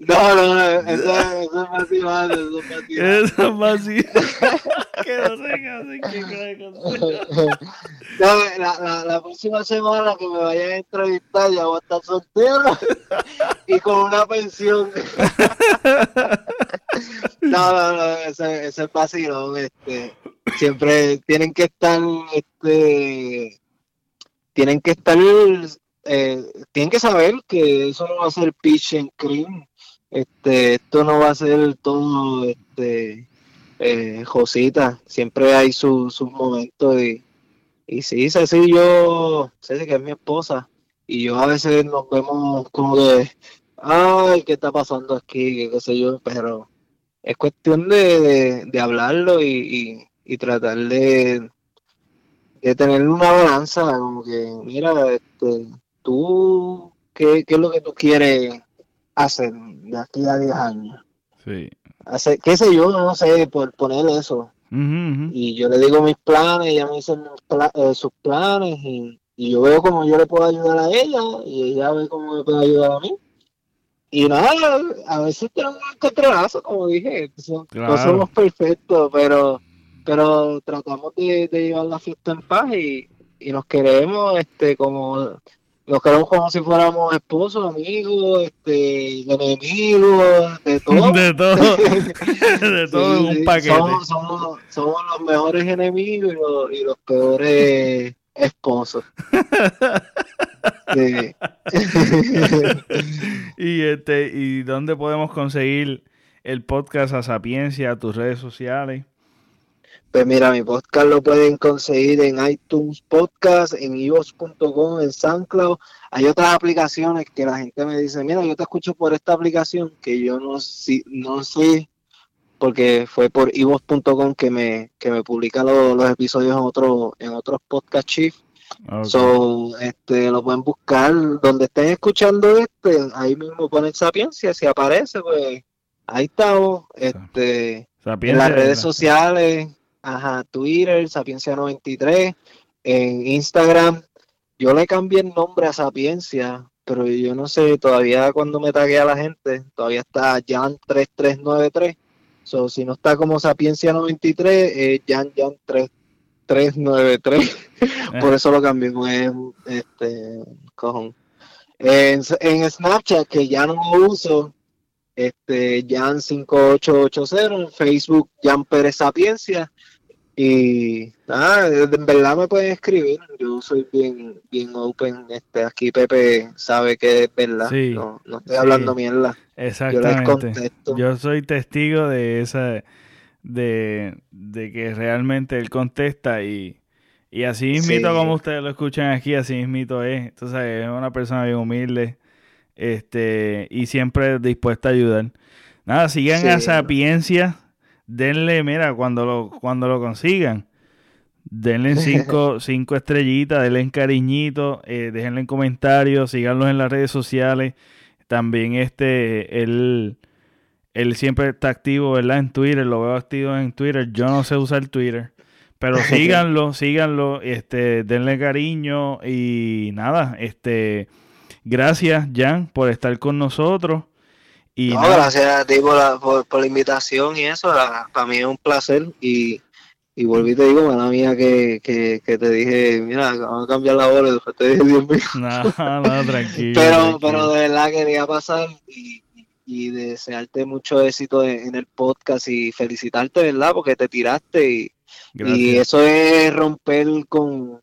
[SPEAKER 2] No, no, no, eso, es más eso es más Eso es más Que no se casen, que no, la, la, la próxima semana que me vayan a entrevistar ya voy a estar soltero y con una pensión. No, no, no, ese, ese es vacilón, este siempre tienen que estar, este, tienen que estar, eh, tienen que saber que eso no va a ser pitch and cream, este, esto no va a ser todo, este, eh, Josita, siempre hay sus momentos y, y sí, Ceci yo, Ceci que es mi esposa, y yo a veces nos vemos como de, ay, ¿qué está pasando aquí? qué sé yo, pero es cuestión de, de, hablarlo y, y tratar de, de tener una balanza, como que, mira, este, tú, ¿qué, ¿qué, es lo que tú quieres hacer de aquí a 10 años? Sí. Hacer, qué sé yo, no sé, por poner eso. Y yo le digo mis planes, ella me dice eh, sus planes y, y, yo veo cómo yo le puedo ayudar a ella y ella ve cómo me puede ayudar a mí. Y nada, a veces tenemos un encontronazo, como dije, no somos perfectos, pero pero tratamos de, llevar la fiesta en paz y, nos queremos este como nos queremos como si fuéramos esposos, amigos, este, enemigos, de todo. De todo. de todo un paquete. Somos, los mejores enemigos y los, peores esposos.
[SPEAKER 1] y este, ¿y dónde podemos conseguir el podcast a Sapiencia, tus redes sociales?
[SPEAKER 2] Pues mira, mi podcast lo pueden conseguir en iTunes Podcast, en iVoox.com, en SoundCloud. Hay otras aplicaciones que la gente me dice, mira, yo te escucho por esta aplicación que yo no, si, no sé, porque fue por iVoox.com que me, que me publica los episodios en, otro, en otros podcast chief. So, este, lo pueden buscar donde estén escuchando este, ahí mismo ponen Sapiencia, si aparece, pues ahí estamos, este, en las redes sociales Ajá, Twitter, Sapiencia93, en Instagram. Yo le cambié el nombre a Sapiencia, pero yo no sé, todavía cuando me tagué a la gente, todavía está Jan3393. So, si no está como Sapiencia93, es Jan Jan 3393. Por eso lo cambié, este, cojón. En, en Snapchat, que ya no lo uso, este, Jan5880, en Facebook, Jan Pérez Sapiencia, y nada, en verdad me pueden escribir. Yo soy bien, bien open. Este, aquí Pepe sabe que es verdad. no, no estoy hablando mierda.
[SPEAKER 1] Exactamente. Yo, soy testigo de esa, de, de que realmente él contesta y, y así mismito como ustedes lo escuchan aquí, así mismito es. Entonces es una persona bien humilde, este, y siempre dispuesta a ayudar. Nada, sigan a Sapiencia denle, mira, cuando lo, cuando lo consigan, denle cinco, cinco estrellitas, denle en cariñito, eh, déjenle en comentarios, síganlos en las redes sociales. También este, él, él siempre está activo, ¿verdad? En Twitter, lo veo activo en Twitter. Yo no sé usar Twitter. Pero síganlo, síganlo, este, denle cariño y nada, este, gracias Jan por estar con nosotros.
[SPEAKER 2] Y no, gracias a ti por la, por, la invitación y eso. para mí es un placer y, Y volví te digo, mala mía, que, que, que te dije, mira, vamos a cambiar la hora y después te dije, Dios mío.
[SPEAKER 1] No, no, tranquilo.
[SPEAKER 2] pero,
[SPEAKER 1] tranquilo.
[SPEAKER 2] pero de verdad quería pasar y, y desearte mucho éxito en, en el podcast y felicitarte, ¿verdad? Porque te tiraste y, y eso es romper con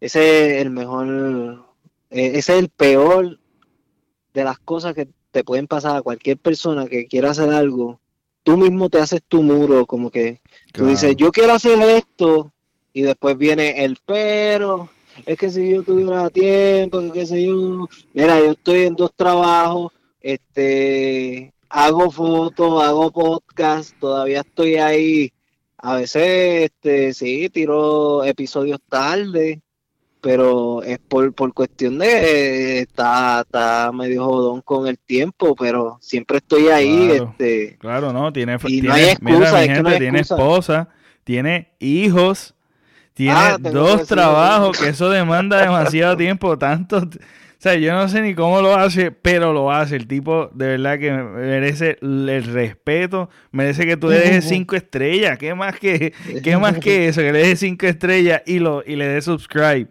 [SPEAKER 2] ese es el mejor eh, ese es el peor de las cosas que te pueden pasar a cualquier persona que quiera hacer algo tú mismo te haces tu muro como que tú dices yo quiero hacer esto y después viene el pero es que si yo tuviera tiempo que qué sé yo mira yo estoy en dos trabajos este hago fotos hago podcast todavía estoy ahí a veces, este, sí, tiro episodios tarde, pero es por, por cuestión de, está, está medio jodón con el tiempo, pero siempre estoy ahí,
[SPEAKER 1] Claro.
[SPEAKER 2] este,
[SPEAKER 1] Claro, no, tiene,
[SPEAKER 2] Y
[SPEAKER 1] tiene
[SPEAKER 2] no hay excusa,
[SPEAKER 1] mira, mi
[SPEAKER 2] es que
[SPEAKER 1] gente,
[SPEAKER 2] no hay
[SPEAKER 1] tiene esposa, tiene hijos, tiene
[SPEAKER 2] Ah,
[SPEAKER 1] dos trabajos, que eso demanda demasiado tiempo, tanto, o sea, yo no sé ni cómo lo hace, pero lo hace, el tipo de verdad que merece el respeto, merece que tú le dejes cinco estrellas, ¿qué más que, qué más que eso? Que le dejes cinco estrellas y, lo, y le des subscribe.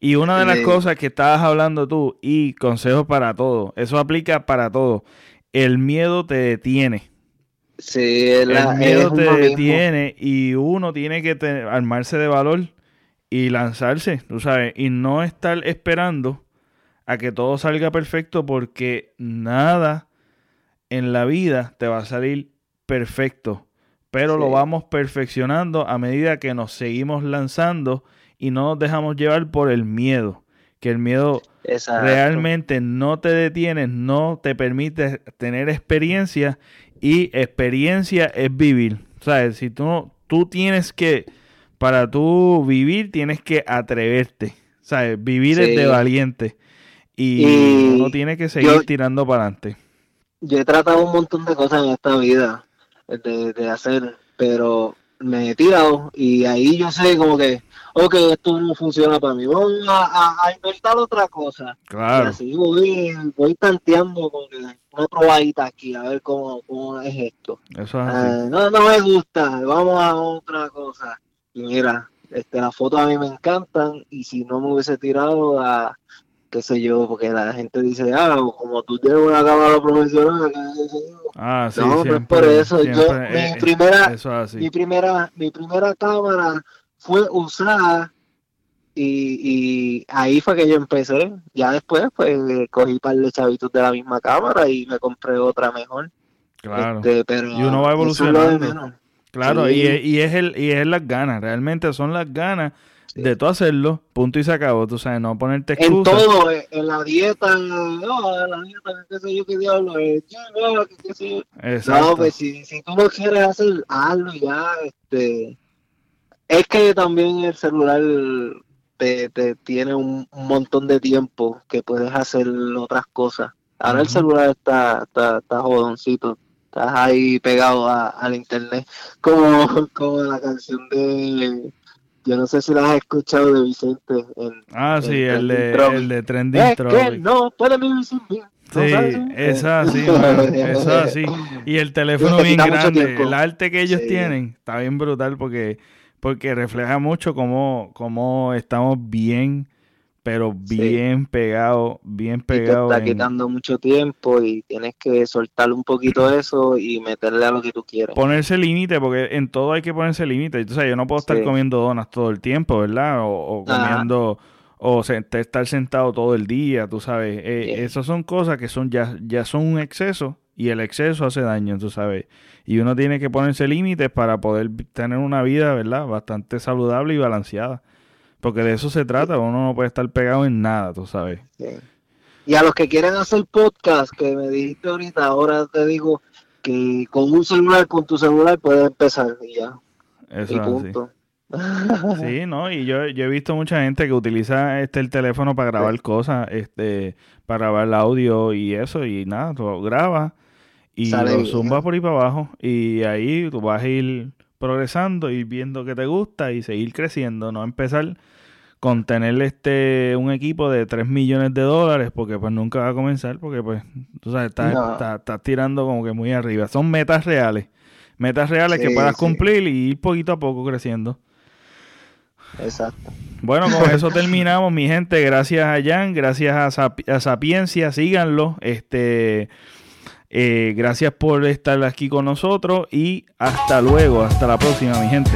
[SPEAKER 1] Y una de las cosas que estabas hablando tú, y consejos para todo, eso aplica para todo. El miedo te detiene.
[SPEAKER 2] sí, la-
[SPEAKER 1] el miedo te
[SPEAKER 2] mismo.
[SPEAKER 1] detiene y uno tiene que te- armarse de valor y lanzarse, tú sabes, y no estar esperando a que todo salga perfecto porque nada en la vida te va a salir perfecto, pero lo vamos perfeccionando a medida que nos seguimos lanzando y no nos dejamos llevar por el miedo, que el miedo
[SPEAKER 2] Exacto.
[SPEAKER 1] realmente no te detienes, no te permite tener experiencia y experiencia es vivir. ¿Sabes? Si tú, no- tú tienes que, para tú vivir, tienes que atreverte. ¿Sabes? Vivir es
[SPEAKER 2] Sí.
[SPEAKER 1] de valiente. Y,
[SPEAKER 2] Y
[SPEAKER 1] uno tiene que seguir
[SPEAKER 2] yo-
[SPEAKER 1] tirando para adelante.
[SPEAKER 2] yo he tratado un montón de cosas en esta vida de, de hacer, pero me he tirado y ahí yo sé como que, ok, esto no funciona para mí, voy a, a- a inventar otra cosa. Y
[SPEAKER 1] Claro.
[SPEAKER 2] así voy, voy tanteando con una probadita aquí, a ver cómo, cómo es esto.
[SPEAKER 1] Eso es así.
[SPEAKER 2] Ah, no, no me gusta, vamos a otra cosa. Y mira, este, las fotos a mí me encantan y si no me hubiese tirado a, qué sé yo, porque la gente dice, ah, como tú tienes una cámara profesional, qué sé yo.
[SPEAKER 1] Ah, sí,
[SPEAKER 2] no, pero es
[SPEAKER 1] siempre,
[SPEAKER 2] por eso. Yo,
[SPEAKER 1] siempre,
[SPEAKER 2] mi
[SPEAKER 1] eh,
[SPEAKER 2] primera,
[SPEAKER 1] eso es así.
[SPEAKER 2] mi primera, mi primera cámara fue usada y, y ahí fue que yo empecé. Ya después, pues, cogí un par de chavitos de la misma cámara y me compré otra mejor.
[SPEAKER 1] Claro.
[SPEAKER 2] Este, pero
[SPEAKER 1] Y uno va
[SPEAKER 2] es
[SPEAKER 1] evolucionando. Claro,
[SPEAKER 2] Sí.
[SPEAKER 1] y, es, y es el y es las ganas, realmente son las ganas
[SPEAKER 2] Sí.
[SPEAKER 1] de tú hacerlo, punto y se acabó, tú sabes, no ponerte
[SPEAKER 2] En todo, eh, en la dieta, no, en la dieta, qué sé yo, qué diablo, el gym, no, qué sé yo.
[SPEAKER 1] Exacto.
[SPEAKER 2] No, pues si, si tú lo quieres hacer, hazlo ya, este. Es que también el celular te, te tiene un, un montón de tiempo que puedes hacer otras cosas. Ahora el celular está, está, está jodoncito. Estás ahí pegado a- al internet. Como, como la canción de. Yo no sé si la has escuchado de Vicente. En,
[SPEAKER 1] ah, sí,
[SPEAKER 2] el
[SPEAKER 1] de, el de Trending
[SPEAKER 2] es que no puede vivir sin mí. ¿No
[SPEAKER 1] Sí,
[SPEAKER 2] sabes?
[SPEAKER 1] es así, mano, es así. Y el teléfono
[SPEAKER 2] Te
[SPEAKER 1] bien grande, el arte que ellos
[SPEAKER 2] Sí.
[SPEAKER 1] tienen está bien brutal porque, porque refleja mucho cómo, cómo estamos bien, pero
[SPEAKER 2] Sí.
[SPEAKER 1] bien pegados, bien
[SPEAKER 2] y te está
[SPEAKER 1] en-
[SPEAKER 2] quitando mucho tiempo y tienes que soltar un poquito eso y meterle a lo que tú quieres.
[SPEAKER 1] Ponerse límite, porque en todo hay que ponerse límite. O sea, yo no puedo estar
[SPEAKER 2] Sí.
[SPEAKER 1] comiendo donas todo el tiempo, ¿verdad? O, o
[SPEAKER 2] Ajá.
[SPEAKER 1] comiendo, o se- estar sentado todo el día, tú sabes. Eh. Esas son cosas que son ya, ya son un exceso y el exceso hace daño, tú sabes. Y uno tiene que ponerse límites para poder tener una vida, ¿verdad? Bastante saludable y balanceada. Porque de eso se trata, uno no puede estar pegado en nada, tú sabes.
[SPEAKER 2] Sí. Y a los que quieren hacer podcast, que me dijiste ahorita, ahora te digo que con un celular, con tu celular puedes empezar y ya.
[SPEAKER 1] Eso
[SPEAKER 2] y punto.
[SPEAKER 1] Sí, no, y yo, yo he visto mucha gente que utiliza este el teléfono para grabar cosas, este, para grabar el audio y eso, y nada, tú grabas y
[SPEAKER 2] Sale
[SPEAKER 1] lo zumbas por ahí para abajo, y ahí tú vas a ir progresando y viendo que te gusta y seguir creciendo, no empezar con tener este un equipo de 3 millones de dólares, porque pues nunca va a comenzar, porque pues, tú sabes, estás,
[SPEAKER 2] No.
[SPEAKER 1] estás- estás tirando como que muy arriba. Son metas reales, Metas reales que puedas cumplir y ir poquito a poco creciendo.
[SPEAKER 2] Exacto.
[SPEAKER 1] Bueno, con eso terminamos, mi gente. Gracias a Jan, gracias a, Sapiencia, síganlo. Este, eh, gracias por estar aquí con nosotros y hasta luego, hasta la próxima, mi gente.